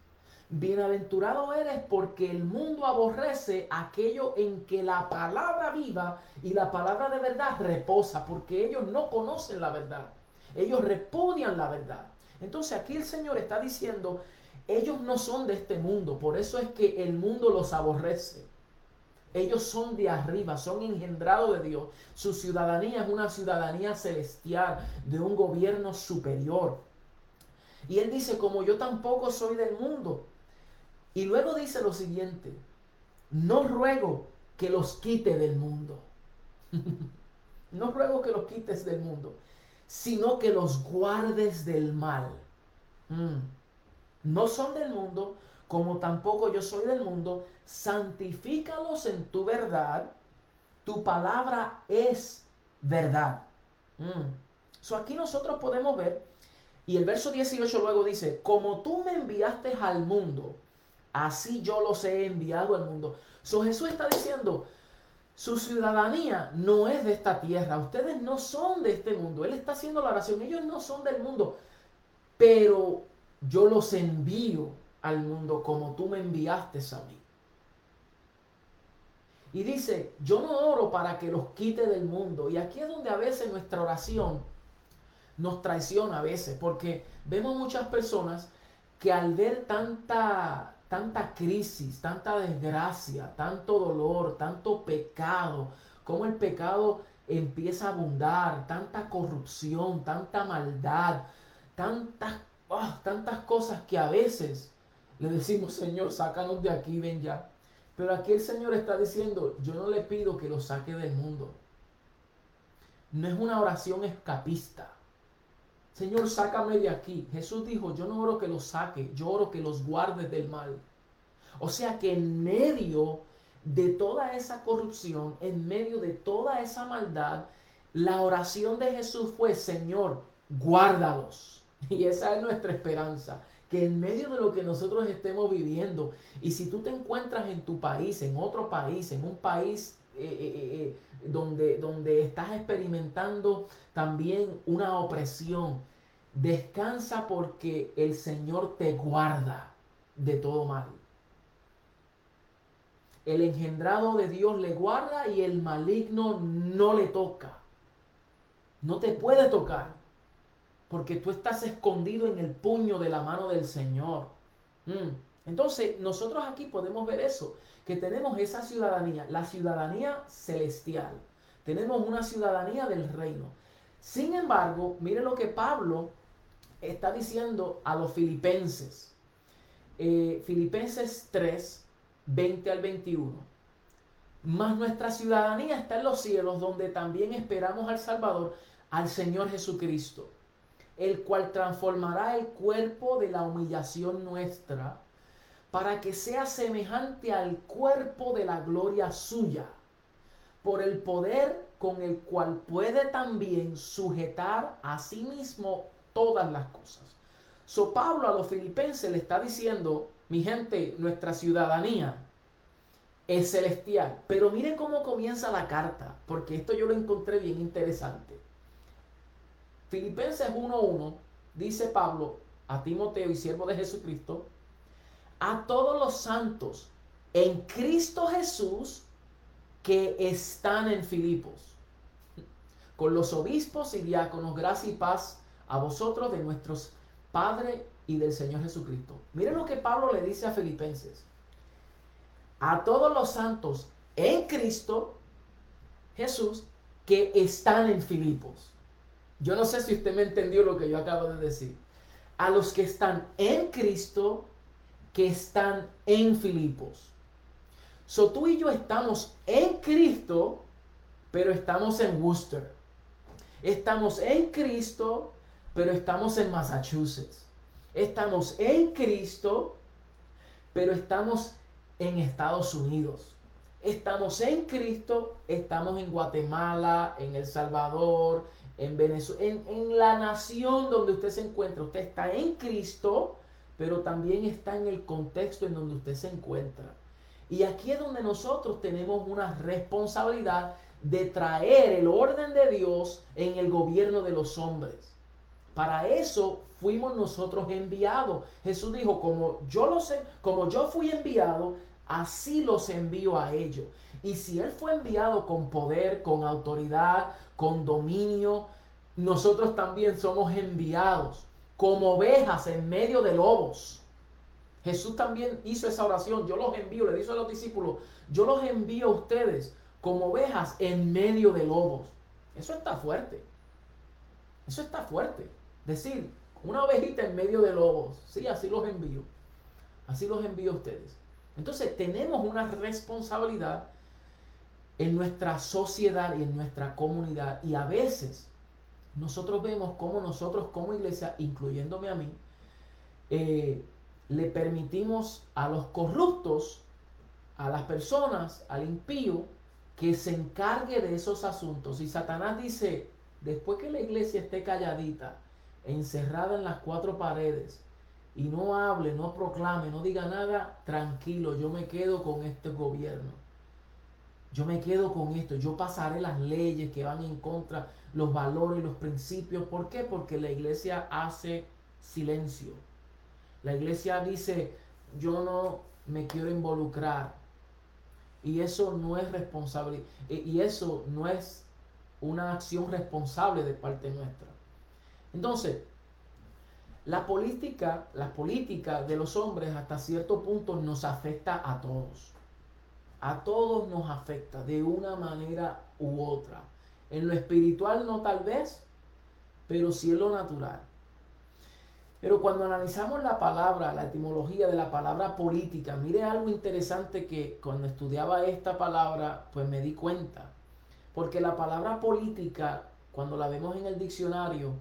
Bienaventurado eres porque el mundo aborrece aquello en que la palabra viva y la palabra de verdad reposa, porque ellos no conocen la verdad. Ellos repudian la verdad. Entonces aquí el Señor está diciendo, ellos no son de este mundo, por eso es que el mundo los aborrece. Ellos son de arriba, son engendrados de Dios. Su ciudadanía es una ciudadanía celestial, de un gobierno superior. Y él dice, como yo tampoco soy del mundo. Y luego dice lo siguiente, no ruego que los quite del mundo. [laughs] no ruego que los quites del mundo, sino que los guardes del mal. Mm. No son del mundo, como tampoco yo soy del mundo, santifícalos en tu verdad, tu palabra es verdad. Mm. aquí nosotros podemos ver, y el verso 18 luego dice, como tú me enviaste al mundo, así yo los he enviado al mundo. So Jesús está diciendo, su ciudadanía no es de esta tierra, ustedes no son de este mundo. Él está haciendo la oración, ellos no son del mundo, pero yo los envío al mundo como tú me enviaste a mí. Y dice, yo no oro para que los quite del mundo. Y aquí es donde a veces nuestra oración nos traiciona a veces, porque vemos muchas personas que al ver tanta, tanta crisis, tanta desgracia, tanto dolor, tanto pecado, como el pecado empieza a abundar, tanta corrupción, tanta maldad, tantas, ah, tantas cosas que a veces le decimos, Señor, sácanos de aquí, ven ya. Pero aquí el Señor está diciendo, yo no le pido que lo saque del mundo. No es una oración escapista. Señor, sácame de aquí. Jesús dijo, yo no oro que los saque, yo oro que los guarde del mal. O sea que en medio de toda esa corrupción, en medio de toda esa maldad, la oración de Jesús fue, Señor, guárdalos. [laughs] Y esa es nuestra esperanza en medio de lo que nosotros estemos viviendo, y si tú te encuentras en tu país, en otro país, en un país eh, eh, eh, donde, donde estás experimentando también una opresión, descansa porque el Señor te guarda de todo mal. El engendrado de Dios le guarda y el maligno no le toca. No te puede tocar porque tú estás escondido en el puño de la mano del Señor. Mm. Entonces, nosotros aquí podemos ver eso, que tenemos esa ciudadanía, la ciudadanía celestial. Tenemos una ciudadanía del reino. Sin embargo, mire lo que Pablo está diciendo a los filipenses. Eh, filipenses 3, 20 al 21. Mas nuestra ciudadanía está en los cielos, donde también esperamos al Salvador, al Señor Jesucristo el cual transformará el cuerpo de la humillación nuestra, para que sea semejante al cuerpo de la gloria suya, por el poder con el cual puede también sujetar a sí mismo todas las cosas. So Pablo a los filipenses le está diciendo, mi gente, nuestra ciudadanía es celestial. Pero miren cómo comienza la carta, porque esto yo lo encontré bien interesante. Filipenses 1.1 dice Pablo a Timoteo y siervo de Jesucristo, a todos los santos en Cristo Jesús que están en Filipos, con los obispos y diáconos, gracia y paz a vosotros de nuestros Padre y del Señor Jesucristo. Miren lo que Pablo le dice a Filipenses. A todos los santos en Cristo Jesús que están en Filipos. Yo no sé si usted me entendió lo que yo acabo de decir. A los que están en Cristo, que están en Filipos. So tú y yo estamos en Cristo, pero estamos en Worcester. Estamos en Cristo, pero estamos en Massachusetts. Estamos en Cristo, pero estamos en Estados Unidos. Estamos en Cristo, estamos en Guatemala, en El Salvador, en Venezuela, en, la nación donde usted se encuentra. Usted está en Cristo, pero también está en el contexto en donde usted se encuentra. Y aquí es donde nosotros tenemos una responsabilidad de traer el orden de Dios en el gobierno de los hombres. Para eso fuimos nosotros enviados. Jesús dijo, como yo lo sé, como yo fui enviado, así los envío a ellos. Y si Él fue enviado con poder, con autoridad, con dominio, nosotros también somos enviados como ovejas en medio de lobos. Jesús también hizo esa oración. Yo los envío, le dijo a los discípulos, yo los envío a ustedes como ovejas en medio de lobos. Eso está fuerte. Eso está fuerte. Decir, una ovejita en medio de lobos. Sí, así los envío. Así los envío a ustedes. Entonces tenemos una responsabilidad en nuestra sociedad y en nuestra comunidad. Y a veces nosotros vemos cómo nosotros como iglesia, incluyéndome a mí, eh, le permitimos a los corruptos, a las personas, al impío, que se encargue de esos asuntos. Y Satanás dice, después que la iglesia esté calladita, encerrada en las cuatro paredes, y no hable, no proclame, no diga nada, tranquilo, yo me quedo con este gobierno yo me quedo con esto, yo pasaré las leyes que van en contra, los valores, los principios. ¿Por qué? Porque la iglesia hace silencio. La iglesia dice, yo no me quiero involucrar. Y eso no es responsable, eh, y eso no es una acción responsable de parte nuestra. Entonces, la política, la política de los hombres hasta cierto punto nos afecta a todos. A todos nos afecta de una manera u otra. En lo espiritual no tal vez, pero sí en lo natural. Pero cuando analizamos la palabra, la etimología de la palabra política, mire algo interesante que cuando estudiaba esta palabra, pues me di cuenta. Porque la palabra política, cuando la vemos en el diccionario,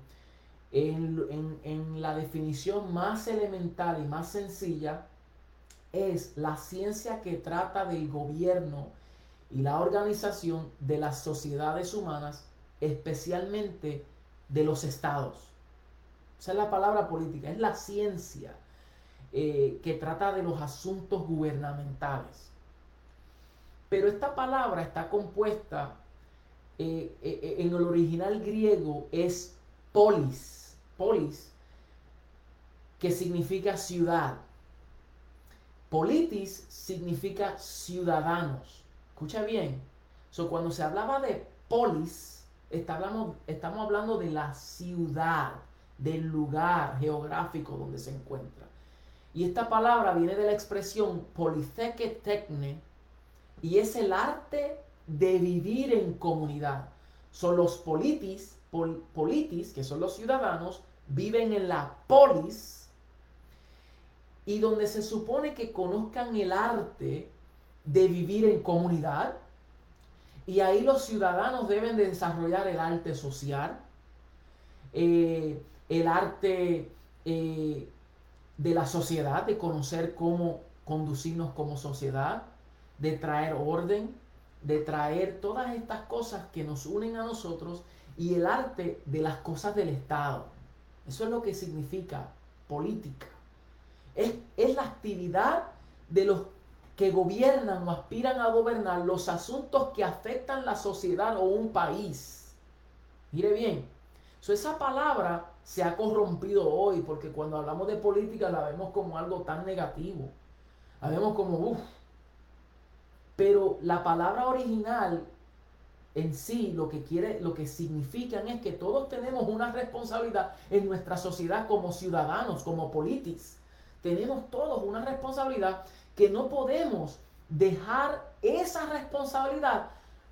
en, en la definición más elemental y más sencilla, es la ciencia que trata del gobierno y la organización de las sociedades humanas, especialmente de los estados. Esa es la palabra política, es la ciencia eh, que trata de los asuntos gubernamentales. Pero esta palabra está compuesta, eh, eh, en el original griego es polis, polis, que significa ciudad. Politis significa ciudadanos. Escucha bien. So, cuando se hablaba de polis, estamos, hablando de la ciudad, del lugar geográfico donde se encuentra. Y esta palabra viene de la expresión politheke tecne y es el arte de vivir en comunidad. Son los politis, politis, que son los ciudadanos, viven en la polis y donde se supone que conozcan el arte de vivir en comunidad. Y ahí los ciudadanos deben de desarrollar el arte social, eh, el arte eh, de la sociedad, de conocer cómo conducirnos como sociedad, de traer orden, de traer todas estas cosas que nos unen a nosotros y el arte de las cosas del Estado. Eso es lo que significa política. Es, es la actividad de los que gobiernan o aspiran a gobernar los asuntos que afectan la sociedad o un país. Mire bien, esa palabra se ha corrompido hoy porque cuando hablamos de política la vemos como algo tan negativo. La vemos como, uff. Pero la palabra original en sí lo que quiere, lo que significan es que todos tenemos una responsabilidad en nuestra sociedad como ciudadanos, como políticos. Tenemos todos una responsabilidad que no podemos dejar esa responsabilidad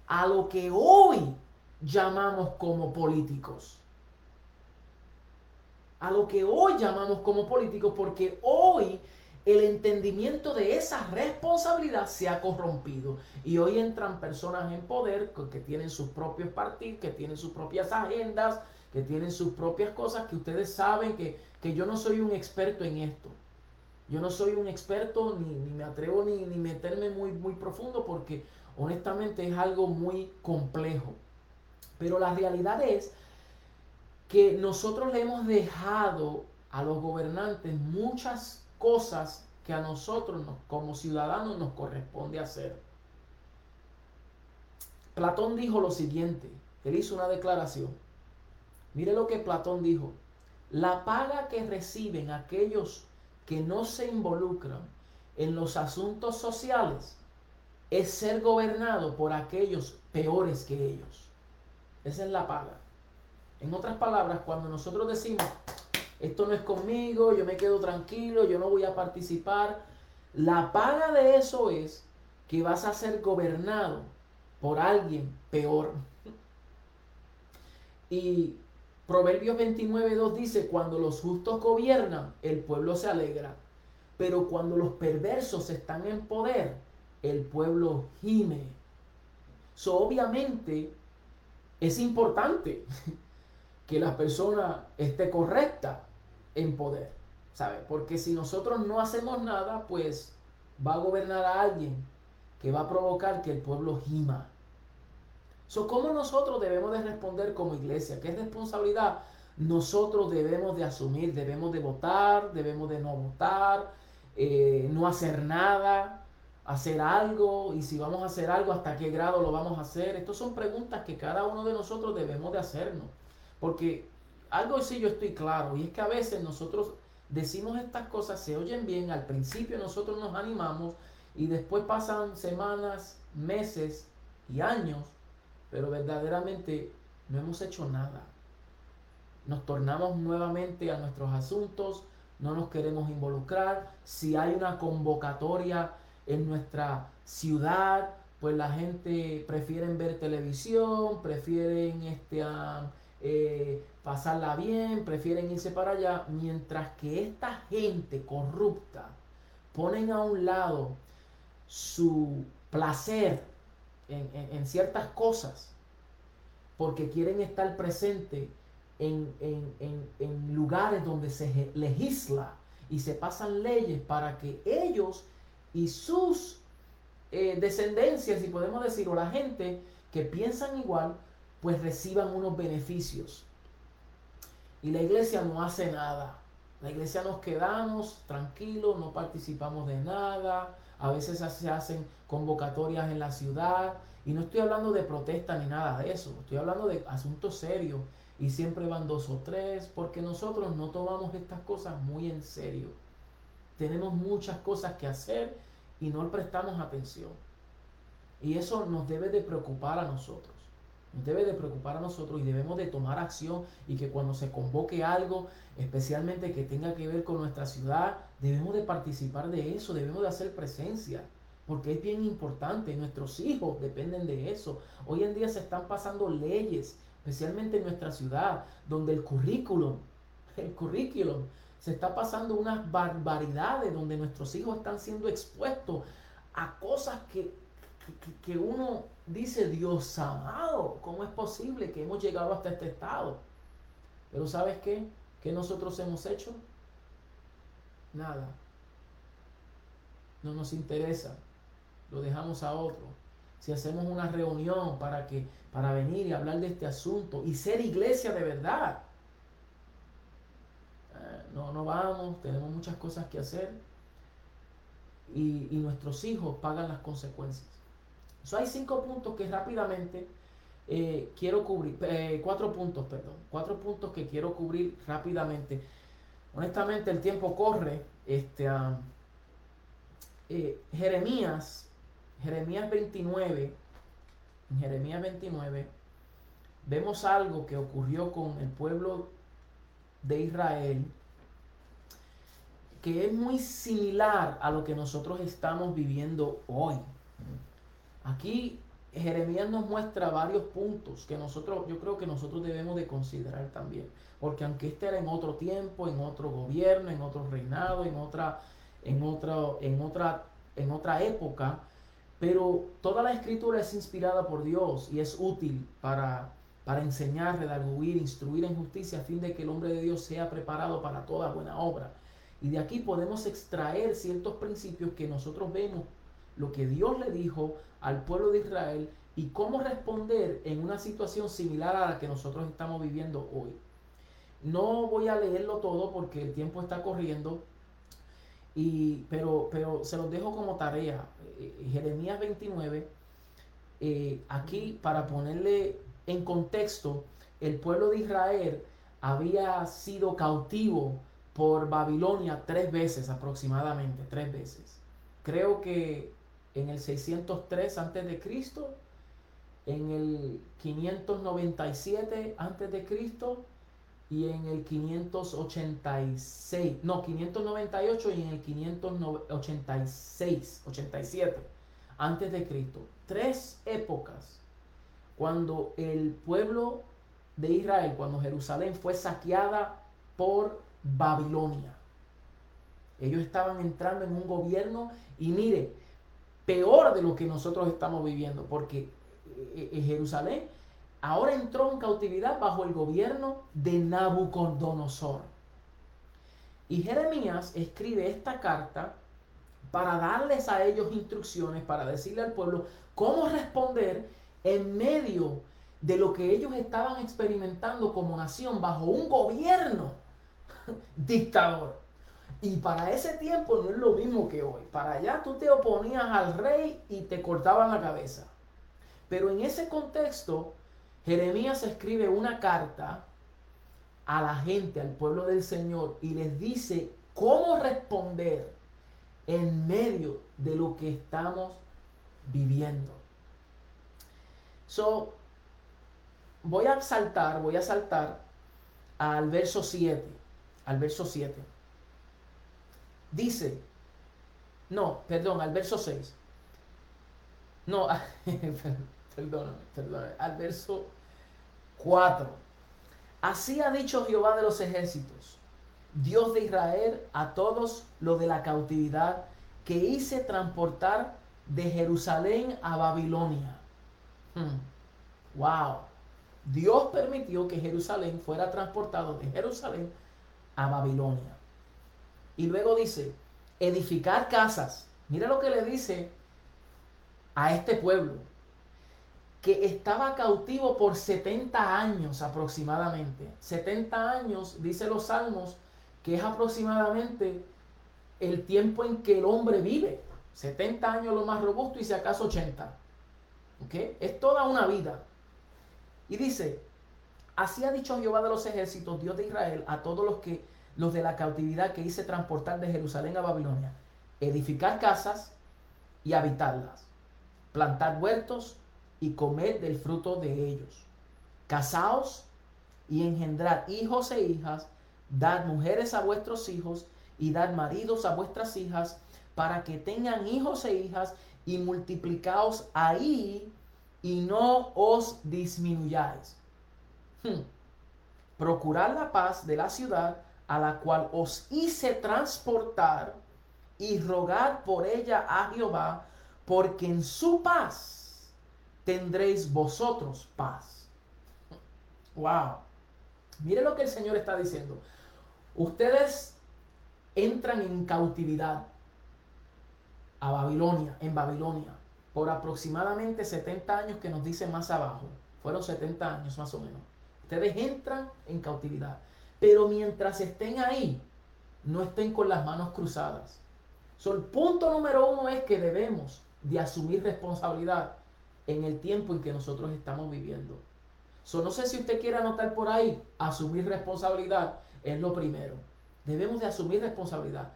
a lo que hoy llamamos como políticos. A lo que hoy llamamos como políticos, porque hoy el entendimiento de esa responsabilidad se ha corrompido. Y hoy entran personas en poder que tienen sus propios partidos, que tienen sus propias agendas, que tienen sus propias cosas, que ustedes saben que, que yo no soy un experto en esto. Yo no soy un experto ni, me atrevo ni, ni meterme muy, muy profundo porque honestamente es algo muy complejo. Pero la realidad es que nosotros le hemos dejado a los gobernantes muchas cosas que a nosotros como ciudadanos nos corresponde hacer. Platón dijo lo siguiente, él hizo una declaración. Mire lo que Platón dijo. La paga que reciben aquellos que no se involucran en los asuntos sociales es ser gobernado por aquellos peores que ellos. Esa es la paga. En otras palabras, cuando nosotros decimos, esto no es conmigo, yo me quedo tranquilo, yo no voy a participar, la paga de eso es que vas a ser gobernado por alguien peor. [laughs] Y Proverbios 29.2 dice, cuando los justos gobiernan, el pueblo se alegra, pero cuando los perversos están en poder, el pueblo gime. So, obviamente, es importante [laughs] que la persona esté correcta en poder, ¿sabe? Porque si nosotros no hacemos nada, pues va a gobernar a alguien que va a provocar que el pueblo gima. So, ¿Cómo nosotros debemos de responder como iglesia? ¿Qué responsabilidad nosotros debemos de asumir? Debemos de votar, debemos de no votar, eh, no hacer nada, hacer algo, y si vamos a hacer algo, ¿hasta qué grado lo vamos a hacer? Estas son preguntas que cada uno de nosotros debemos de hacernos. Porque algo sí yo estoy claro, y es que a veces nosotros decimos estas cosas, se oyen bien, al principio nosotros nos animamos, y después pasan semanas, meses y años, pero verdaderamente no hemos hecho nada. Nos tornamos nuevamente a nuestros asuntos, no nos queremos involucrar. Si hay una convocatoria en nuestra ciudad, pues la gente prefiere ver televisión, prefieren este, eh, pasarla bien, prefieren irse para allá, mientras que esta gente corrupta ponen a un lado su placer en, ciertas cosas porque quieren estar presentes en, lugares donde se legisla y se pasan leyes para que ellos y sus eh, descendencias, si podemos decir, o la gente que piensan igual, pues reciban unos beneficios. Y la iglesia no hace nada. La iglesia nos quedamos tranquilos, no participamos de nada. A veces se hacen convocatorias en la ciudad. Y no estoy hablando de protesta ni nada de eso. Estoy hablando de asuntos serios. Y siempre van dos o tres. Porque nosotros no tomamos estas cosas muy en serio. Tenemos muchas cosas que hacer y no prestamos atención. Y eso nos debe de preocupar a nosotros. Nos debe de preocupar a nosotros y debemos de tomar acción y que cuando se convoque algo, especialmente que tenga que ver con nuestra ciudad, debemos de participar de eso, debemos de hacer presencia, porque es bien importante, nuestros hijos dependen de eso. Hoy en día se están pasando leyes, especialmente en nuestra ciudad, donde el currículum, el currículum se está pasando unas barbaridades donde nuestros hijos están siendo expuestos a cosas que, que, uno dice, Dios amado, ¿cómo es posible que hemos llegado hasta este estado? Pero ¿sabes qué? ¿Qué nosotros hemos hecho? Nada. No nos interesa. Lo dejamos a otro. Si hacemos una reunión para que para venir y hablar de este asunto y ser iglesia de verdad, no, no vamos, tenemos muchas cosas que hacer y, nuestros hijos pagan las consecuencias. So, hay cinco puntos que rápidamente eh, quiero cubrir, eh, cuatro puntos, perdón, cuatro puntos que quiero cubrir rápidamente. Honestamente el tiempo corre. Este, ah, eh, Jeremías, Jeremías 29, en Jeremías 29, vemos algo que ocurrió con el pueblo de Israel que es muy similar a lo que nosotros estamos viviendo hoy. Aquí Jeremías nos muestra varios puntos que nosotros, yo creo que nosotros debemos de considerar también. Porque aunque este era en otro tiempo, en otro gobierno, en otro reinado, en otra, en otro, en otra, en otra época, pero toda la escritura es inspirada por Dios y es útil para, para enseñar, redarguir, instruir en justicia, a fin de que el hombre de Dios sea preparado para toda buena obra. Y de aquí podemos extraer ciertos principios que nosotros vemos, lo que Dios le dijo al pueblo de Israel y cómo responder en una situación similar a la que nosotros estamos viviendo hoy. No voy a leerlo todo porque el tiempo está corriendo, y, pero, pero se los dejo como tarea. Eh, Jeremías 29, eh, aquí para ponerle en contexto, el pueblo de Israel había sido cautivo por Babilonia tres veces aproximadamente, tres veces. Creo que en el 603 antes de Cristo, en el 597 antes de Cristo y en el 586, no, 598 y en el 586, 87 antes de Cristo. Tres épocas cuando el pueblo de Israel, cuando Jerusalén fue saqueada por Babilonia. Ellos estaban entrando en un gobierno y mire, peor de lo que nosotros estamos viviendo, porque eh, eh, Jerusalén ahora entró en cautividad bajo el gobierno de Nabucodonosor. Y Jeremías escribe esta carta para darles a ellos instrucciones, para decirle al pueblo cómo responder en medio de lo que ellos estaban experimentando como nación bajo un gobierno [laughs] dictador. Y para ese tiempo no es lo mismo que hoy. Para allá tú te oponías al rey y te cortaban la cabeza. Pero en ese contexto, Jeremías escribe una carta a la gente, al pueblo del Señor, y les dice cómo responder en medio de lo que estamos viviendo. So, voy a saltar, voy a saltar al verso 7, al verso 7. Dice, no, perdón, al verso 6. No, [laughs] perdóname, perdóname, al verso 4. Así ha dicho Jehová de los ejércitos, Dios de Israel, a todos los de la cautividad que hice transportar de Jerusalén a Babilonia. Hmm. Wow. Dios permitió que Jerusalén fuera transportado de Jerusalén a Babilonia. Y luego dice, edificar casas. Mira lo que le dice a este pueblo, que estaba cautivo por 70 años aproximadamente. 70 años, dice los salmos, que es aproximadamente el tiempo en que el hombre vive. 70 años lo más robusto y si acaso 80. ¿Ok? Es toda una vida. Y dice, así ha dicho Jehová de los ejércitos, Dios de Israel, a todos los que los de la cautividad que hice transportar de Jerusalén a Babilonia, edificar casas y habitarlas, plantar huertos y comer del fruto de ellos. Casaos y engendrar hijos e hijas, dar mujeres a vuestros hijos y dar maridos a vuestras hijas, para que tengan hijos e hijas y multiplicaos ahí y no os disminuyáis. Hmm. Procurad la paz de la ciudad a la cual os hice transportar y rogar por ella a Jehová, porque en su paz tendréis vosotros paz. Wow. Mire lo que el Señor está diciendo. Ustedes entran en cautividad a Babilonia, en Babilonia, por aproximadamente 70 años que nos dice más abajo. Fueron 70 años más o menos. Ustedes entran en cautividad. Pero mientras estén ahí, no estén con las manos cruzadas. So, el punto número uno es que debemos de asumir responsabilidad en el tiempo en que nosotros estamos viviendo. So, no sé si usted quiere anotar por ahí, asumir responsabilidad es lo primero. Debemos de asumir responsabilidad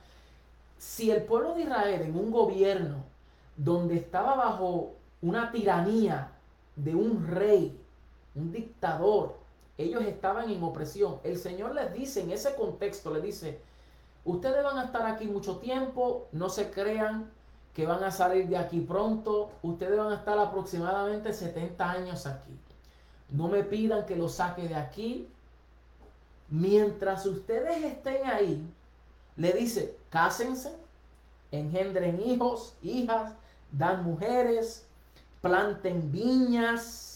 si el pueblo de Israel en un gobierno donde estaba bajo una tiranía de un rey, un dictador, ellos estaban en opresión, el Señor les dice en ese contexto, les dice, ustedes van a estar aquí mucho tiempo, no se crean que van a salir de aquí pronto, ustedes van a estar aproximadamente 70 años aquí. No me pidan que los saque de aquí. Mientras ustedes estén ahí, le dice, cásense, engendren hijos, hijas, dan mujeres, planten viñas,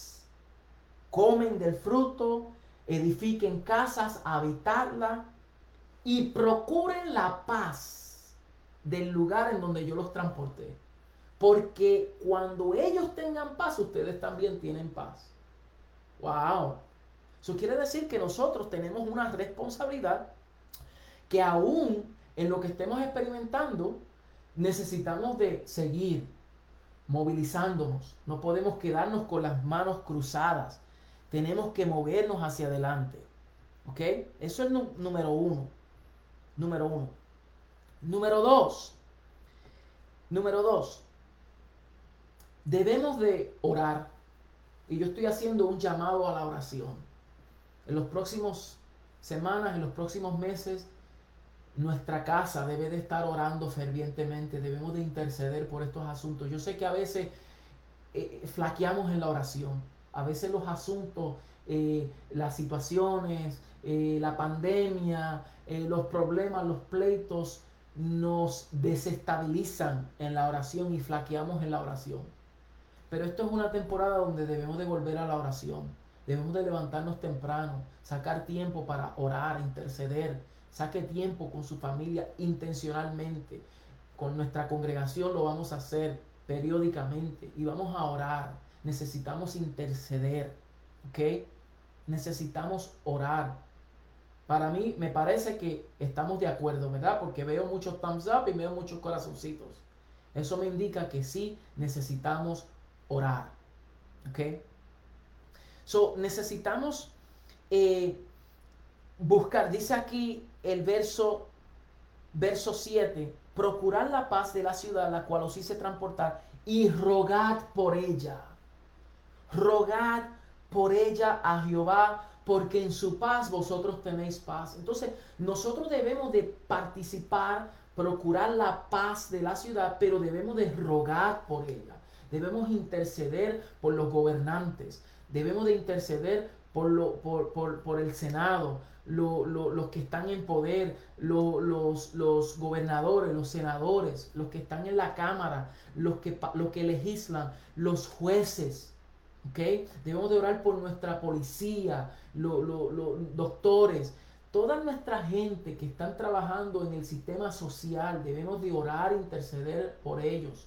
comen del fruto, edifiquen casas, habitarla y procuren la paz del lugar en donde yo los transporté. Porque cuando ellos tengan paz, ustedes también tienen paz. Wow. Eso quiere decir que nosotros tenemos una responsabilidad que aún en lo que estemos experimentando, necesitamos de seguir movilizándonos. No podemos quedarnos con las manos cruzadas. Tenemos que movernos hacia adelante. ¿Ok? Eso es número uno. Número uno. Número dos. Número dos. Debemos de orar. Y yo estoy haciendo un llamado a la oración. En los próximos semanas, en los próximos meses, nuestra casa debe de estar orando fervientemente, debemos de interceder por estos asuntos. Yo sé que a veces eh, flaqueamos en la oración, a veces los asuntos, eh, las situaciones, eh, la pandemia, los problemas, los pleitos nos desestabilizan en la oración y flaqueamos en la oración. Pero esto es una temporada donde debemos de volver a la oración. Debemos de levantarnos temprano, sacar tiempo para orar, interceder, Saque tiempo con su familia intencionalmente. Con nuestra congregación lo vamos a hacer periódicamente y vamos a orar. Necesitamos interceder. ¿Ok? Necesitamos orar. Para mí me parece que estamos de acuerdo, ¿verdad? Porque veo muchos thumbs up y veo muchos corazoncitos. Eso me indica que sí necesitamos orar. ¿Ok? So, necesitamos eh, buscar, dice aquí el verso, verso 7, procurad la paz de la ciudad, la cual os hice transportar, y rogad por ella. Rogad por ella a Jehová, porque en su paz vosotros tenéis paz. Entonces, nosotros debemos de participar, procurar la paz de la ciudad, pero debemos de rogar por ella. Debemos interceder por los gobernantes. Debemos de interceder por, lo, por, por, por el Senado, los que están en poder, los, los, gobernadores, los senadores, los que están en la Cámara, los que, los que legislan, los jueces. ¿Okay? Debemos de orar por nuestra policía, los doctores, toda nuestra gente que están trabajando en el sistema social. Debemos de orar e interceder por ellos.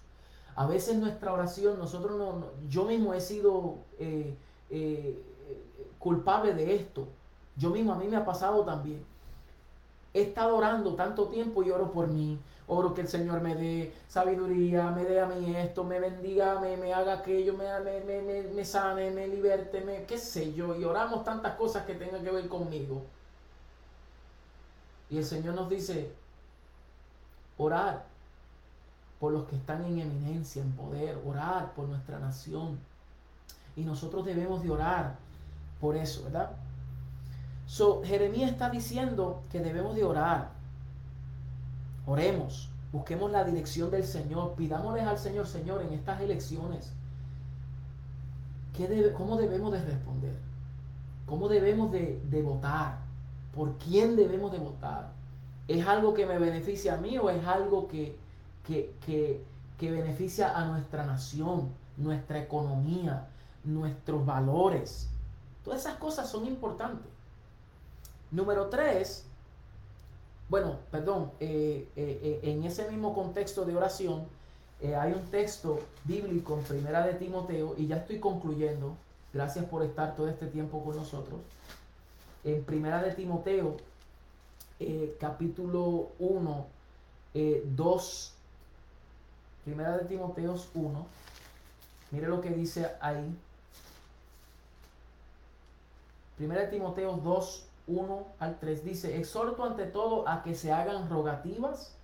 A veces nuestra oración, nosotros no, yo mismo he sido eh, eh, culpable de esto yo mismo, a mí me ha pasado también. He estado orando tanto tiempo y oro por mí. Oro que el Señor me dé sabiduría, me dé a mí esto, me bendiga, me, me haga aquello, me, me, me, me sane, me liberte, me, qué sé yo. Y oramos tantas cosas que tengan que ver conmigo. Y el Señor nos dice, orar por los que están en eminencia, en poder, orar por nuestra nación. Y nosotros debemos de orar por eso, ¿verdad? So, Jeremías está diciendo que debemos de orar. Oremos, busquemos la dirección del Señor, pidámosles al Señor, Señor, en estas elecciones, ¿qué debe, ¿cómo debemos de responder? ¿Cómo debemos de, votar? ¿Por quién debemos de votar? ¿Es algo que me beneficia a mí o es algo que, que, que beneficia a nuestra nación, nuestra economía, nuestros valores? Todas esas cosas son importantes. Número tres, bueno, perdón, eh, eh, eh, en ese mismo contexto de oración, hay un texto bíblico en Primera de Timoteo, y ya estoy concluyendo, gracias por estar todo este tiempo con nosotros. En Primera de Timoteo, capítulo 1, 2, Primera de Timoteo 1, mire lo que dice ahí. Primera de Timoteo 2, 1 al 3 dice, exhorto ante todo a que se hagan rogativas,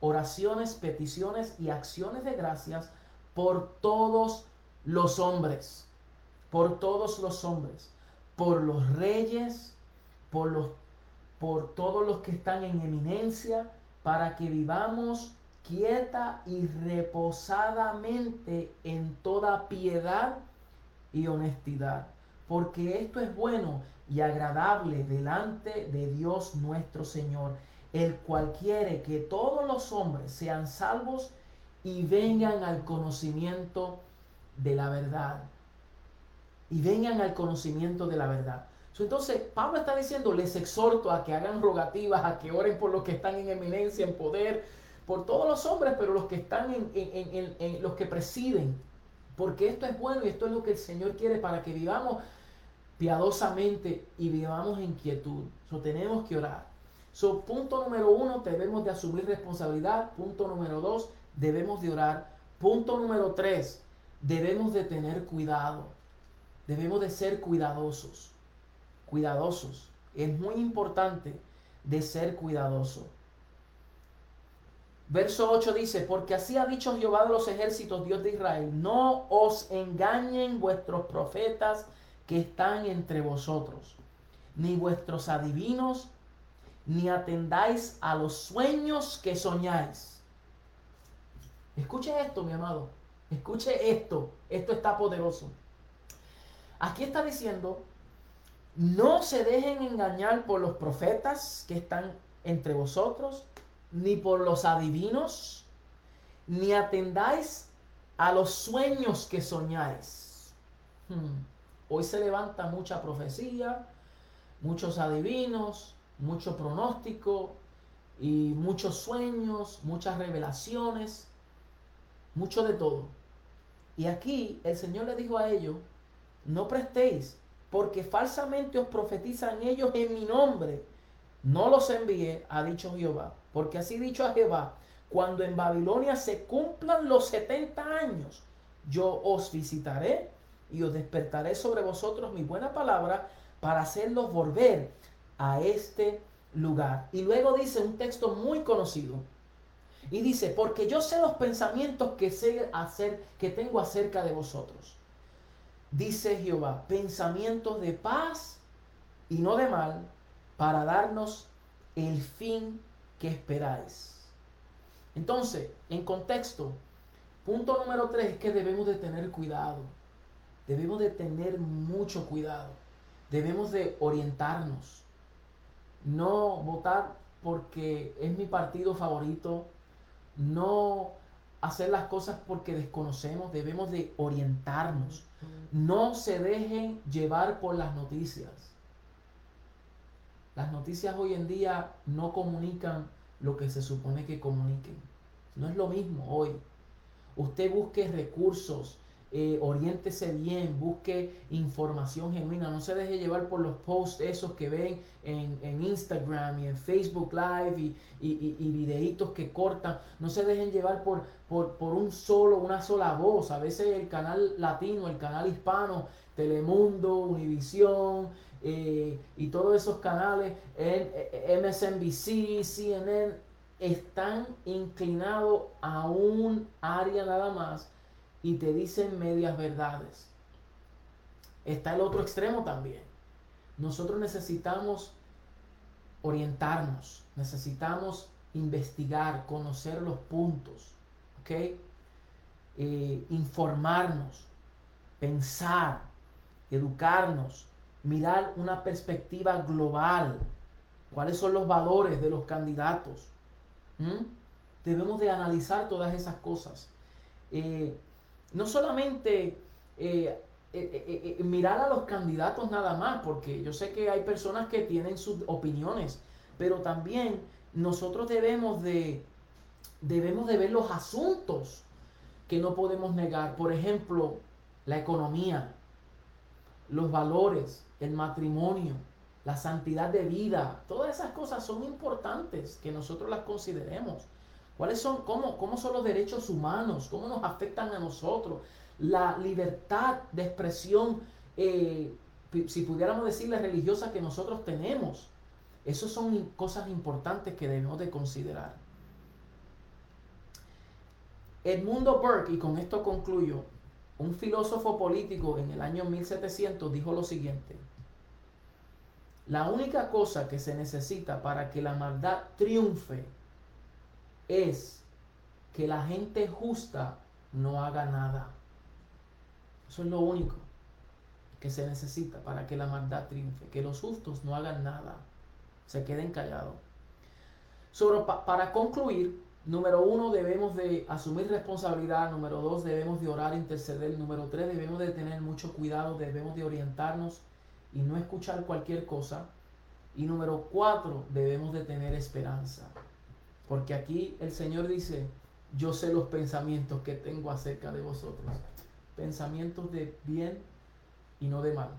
oraciones, peticiones y acciones de gracias por todos los hombres, por todos los hombres, por los reyes, por los por todos los que están en eminencia, para que vivamos quieta y reposadamente en toda piedad y honestidad, porque esto es bueno y agradable delante de Dios nuestro Señor, el cual quiere que todos los hombres sean salvos y vengan al conocimiento de la verdad. Y vengan al conocimiento de la verdad. Entonces, Pablo está diciendo, les exhorto a que hagan rogativas, a que oren por los que están en eminencia, en poder, por todos los hombres, pero los que están en, en los que presiden. Porque esto es bueno y esto es lo que el Señor quiere para que vivamos piadosamente y vivamos en quietud. So, tenemos que orar. So, punto número uno, debemos de asumir responsabilidad. Punto número dos, debemos de orar. Punto número tres, debemos de tener cuidado. Debemos de ser cuidadosos. Cuidadosos. Es muy importante de ser cuidadoso. Verso 8 dice, porque así ha dicho Jehová de los ejércitos, Dios de Israel, no os engañen vuestros profetas que están entre vosotros, ni vuestros adivinos, ni atendáis a los sueños que soñáis. Escuche esto, mi amado. Escuche esto. Esto está poderoso. Aquí está diciendo, no se dejen engañar por los profetas que están entre vosotros, ni por los adivinos, ni atendáis a los sueños que soñáis. Hmm. Hoy se levanta mucha profecía, muchos adivinos, mucho pronóstico y muchos sueños, muchas revelaciones, mucho de todo. Y aquí el Señor le dijo a ellos, no prestéis, porque falsamente os profetizan ellos en mi nombre. No los envié, ha dicho Jehová, porque así dicho a Jehová, cuando en Babilonia se cumplan los 70 años, yo os visitaré y os despertaré sobre vosotros mi buena palabra para hacerlos volver a este lugar. Y luego dice un texto muy conocido. Y dice, porque yo sé los pensamientos que, sé hacer, que tengo acerca de vosotros. Dice Jehová, pensamientos de paz y no de mal, para darnos el fin que esperáis. Entonces, en contexto, punto número tres es que debemos de tener cuidado. Debemos de tener mucho cuidado. Debemos de orientarnos. No votar porque es mi partido favorito. No hacer las cosas porque desconocemos. Debemos de orientarnos. No se dejen llevar por las noticias. Las noticias hoy en día no comunican lo que se supone que comuniquen. No es lo mismo hoy. Usted busque recursos, eh, oriéntese bien, busque información genuina, no se deje llevar por los posts esos que ven en, Instagram y en Facebook Live y, y, videitos que cortan, no se dejen llevar por, por, un solo, una sola voz, a veces el canal latino, el canal hispano, Telemundo, Univisión eh, y todos esos canales, en, MSNBC, CNN, están inclinados a un área nada más y te dicen medias verdades. Está el otro extremo también. Nosotros necesitamos orientarnos, necesitamos investigar, conocer los puntos, ¿ok? Eh, informarnos, pensar, educarnos, mirar una perspectiva global, cuáles son los valores de los candidatos. Debemos de analizar todas esas cosas. Eh, no solamente eh, eh, eh, mirar a los candidatos nada más, porque yo sé que hay personas que tienen sus opiniones, pero también nosotros debemos de, debemos de ver los asuntos que no podemos negar. Por ejemplo, la economía, los valores, el matrimonio, la santidad de vida, todas esas cosas son importantes que nosotros las consideremos. ¿Cuáles son, cómo, cómo son los derechos humanos? ¿Cómo nos afectan a nosotros? La libertad de expresión, eh, si pudiéramos decirle religiosa que nosotros tenemos. Esas son cosas importantes que debemos de considerar. Edmundo Burke, y con esto concluyo, un filósofo político en el año 1700 dijo lo siguiente. La única cosa que se necesita para que la maldad triunfe es que la gente justa no haga nada. Eso es lo único que se necesita para que la maldad triunfe, que los justos no hagan nada, se queden callados. Para concluir, número uno, debemos de asumir responsabilidad, número dos, debemos de orar, interceder, número tres, debemos de tener mucho cuidado, debemos de orientarnos y no escuchar cualquier cosa, y número cuatro, debemos de tener esperanza. Porque aquí el Señor dice, yo sé los pensamientos que tengo acerca de vosotros. Pensamientos de bien y no de mal.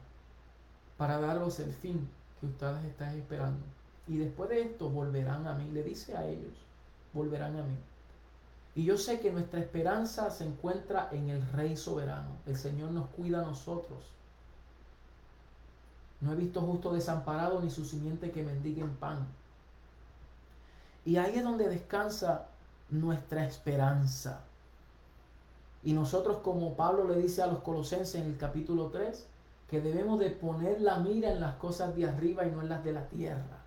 Para daros el fin que ustedes están esperando. Y después de esto volverán a mí. Le dice a ellos, volverán a mí. Y yo sé que nuestra esperanza se encuentra en el Rey soberano. El Señor nos cuida a nosotros. No he visto justo desamparado ni su simiente que mendigue pan. Y ahí es donde descansa nuestra esperanza. Y nosotros, como Pablo le dice a los colosenses en el capítulo 3, que debemos de poner la mira en las cosas de arriba y no en las de la tierra.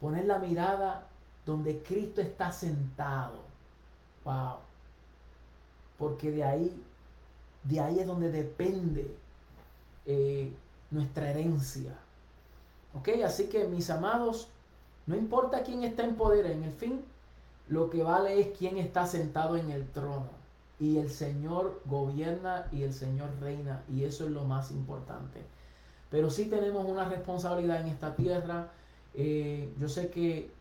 Poner la mirada donde Cristo está sentado. Wow. Porque de ahí, de ahí es donde depende eh, nuestra herencia. Ok, así que mis amados, no importa quién está en poder, en el fin, lo que vale es quién está sentado en el trono. Y el Señor gobierna y el Señor reina. Y eso es lo más importante. Pero sí tenemos una responsabilidad en esta tierra. Eh, yo sé que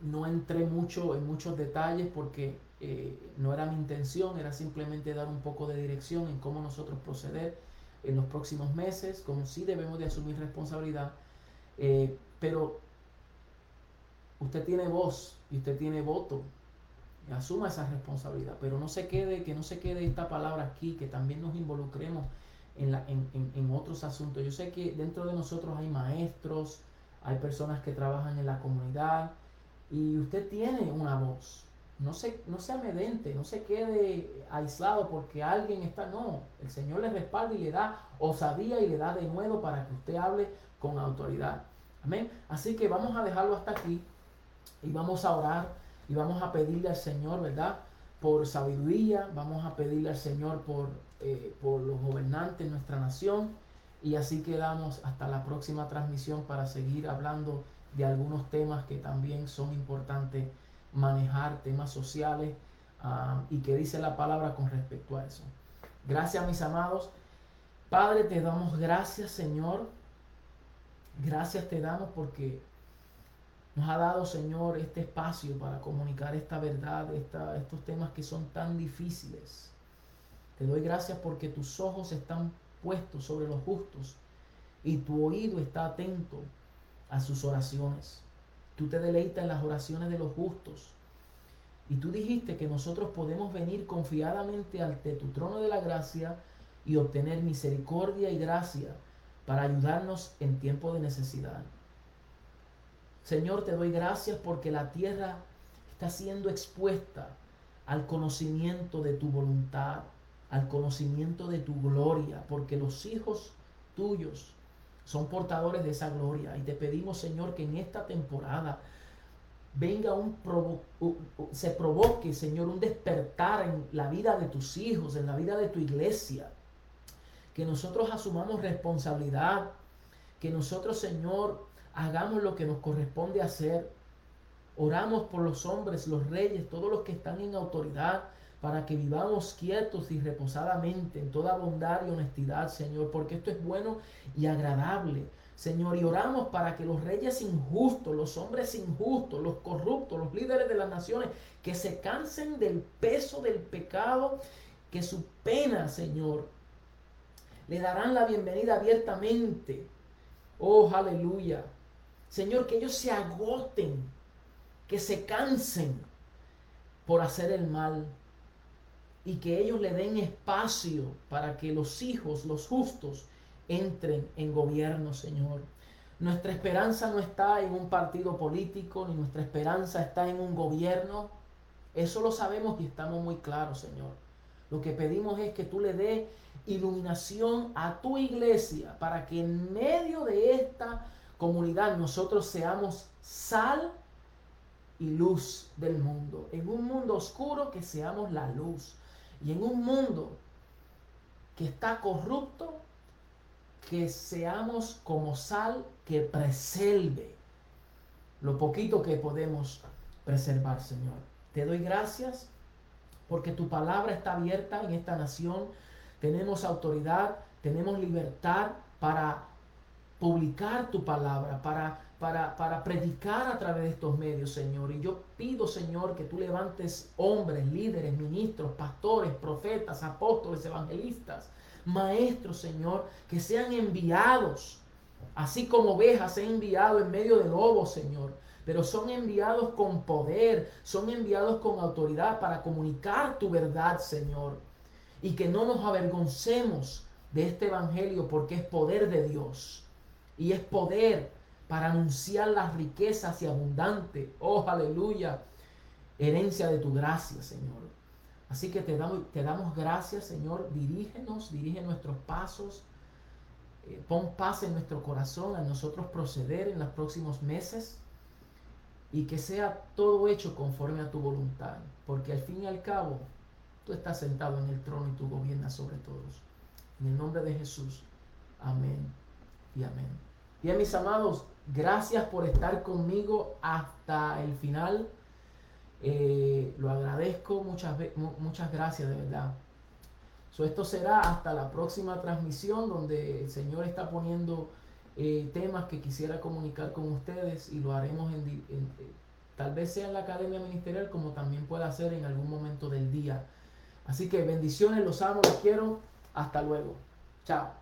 no entré mucho en muchos detalles porque eh, no era mi intención, era simplemente dar un poco de dirección en cómo nosotros proceder en los próximos meses, como sí debemos de asumir responsabilidad. Eh, pero Usted tiene voz y usted tiene voto. Asuma esa responsabilidad, pero no se quede, que no se quede esta palabra aquí, que también nos involucremos en, en, en, otros asuntos. Yo sé que dentro de nosotros hay maestros, hay personas que trabajan en la comunidad y usted tiene una voz. No se, no se amedente, no se quede aislado porque alguien está. No, el Señor le respalda y le da osadía y le da de nuevo para que usted hable con autoridad. Amén. Así que vamos a dejarlo hasta aquí y vamos a orar y vamos a pedirle al Señor, ¿verdad? Por sabiduría, vamos a pedirle al Señor por, eh, por los gobernantes de nuestra nación y así quedamos hasta la próxima transmisión para seguir hablando de algunos temas que también son importantes manejar, temas sociales ah, y que dice la palabra con respecto a eso. Gracias mis amados. Padre, te damos gracias Señor. Gracias te damos porque nos ha dado Señor este espacio para comunicar esta verdad, estos temas que son tan difíciles. Te doy gracias porque tus ojos están puestos sobre los justos y tu oído está atento a sus oraciones. Tú te deleitas en las oraciones de los justos. Y tú dijiste que nosotros podemos venir confiadamente ante tu trono de la gracia y obtener misericordia y gracia para ayudarnos en tiempo de necesidad. Señor, te doy gracias porque la tierra está siendo expuesta al conocimiento de tu voluntad, al conocimiento de tu gloria, porque los hijos tuyos son portadores de esa gloria. Y te pedimos, Señor, que en esta temporada venga un se provoque, Señor, un despertar en la vida de tus hijos, en la vida de tu iglesia. Que nosotros asumamos responsabilidad, que nosotros, Señor, hagamos lo que nos corresponde hacer. Oramos por los hombres, los reyes, todos los que están en autoridad, para que vivamos quietos y reposadamente en toda bondad y honestidad, Señor, porque esto es bueno y agradable. Señor, y oramos para que los reyes injustos, los hombres injustos, los corruptos, los líderes de las naciones, que se cansen del peso del pecado, que su pena, Señor, le darán la bienvenida abiertamente. Oh, aleluya. Señor, que ellos se agoten, que se cansen por hacer el mal y que ellos le den espacio para que los hijos, los justos, entren en gobierno, Señor. Nuestra esperanza no está en un partido político, ni nuestra esperanza está en un gobierno. Eso lo sabemos y estamos muy claros, Señor. Lo que pedimos es que tú le des iluminación a tu iglesia para que en medio de esta comunidad nosotros seamos sal y luz del mundo. En un mundo oscuro que seamos la luz. Y en un mundo que está corrupto, que seamos como sal que preserve lo poquito que podemos preservar, Señor. Te doy gracias porque tu palabra está abierta en esta nación. Tenemos autoridad, tenemos libertad para publicar tu palabra, para para, predicar a través de estos medios, Señor. Y yo pido, Señor, que tú levantes hombres, líderes, ministros, pastores, profetas, apóstoles, evangelistas, maestros, Señor, que sean enviados, así como ovejas he enviado en medio de lobos, Señor. Pero son enviados con poder, son enviados con autoridad para comunicar tu verdad, Señor. Y que no nos avergoncemos de este evangelio porque es poder de Dios. Y es poder para anunciar las riquezas y abundante, oh aleluya, herencia de tu gracia, Señor. Así que te damos, te damos gracias, Señor. Dirígenos, dirige nuestros pasos. Eh, pon paz en nuestro corazón a nosotros proceder en los próximos meses y que sea todo hecho conforme a tu voluntad, porque al fin y al cabo tú estás sentado en el trono y tú gobiernas sobre todos. En el nombre de Jesús, amén y amén. Bien, mis amados, Gracias por estar conmigo hasta el final. Eh, lo agradezco, muchas, muchas gracias de verdad. esto será hasta la próxima transmisión donde el Señor está poniendo eh, temas que quisiera comunicar con ustedes y lo haremos en, eh, tal vez sea en la academia ministerial como también pueda ser en algún momento del día. Así que bendiciones, los amo, los quiero. Hasta luego. Chao.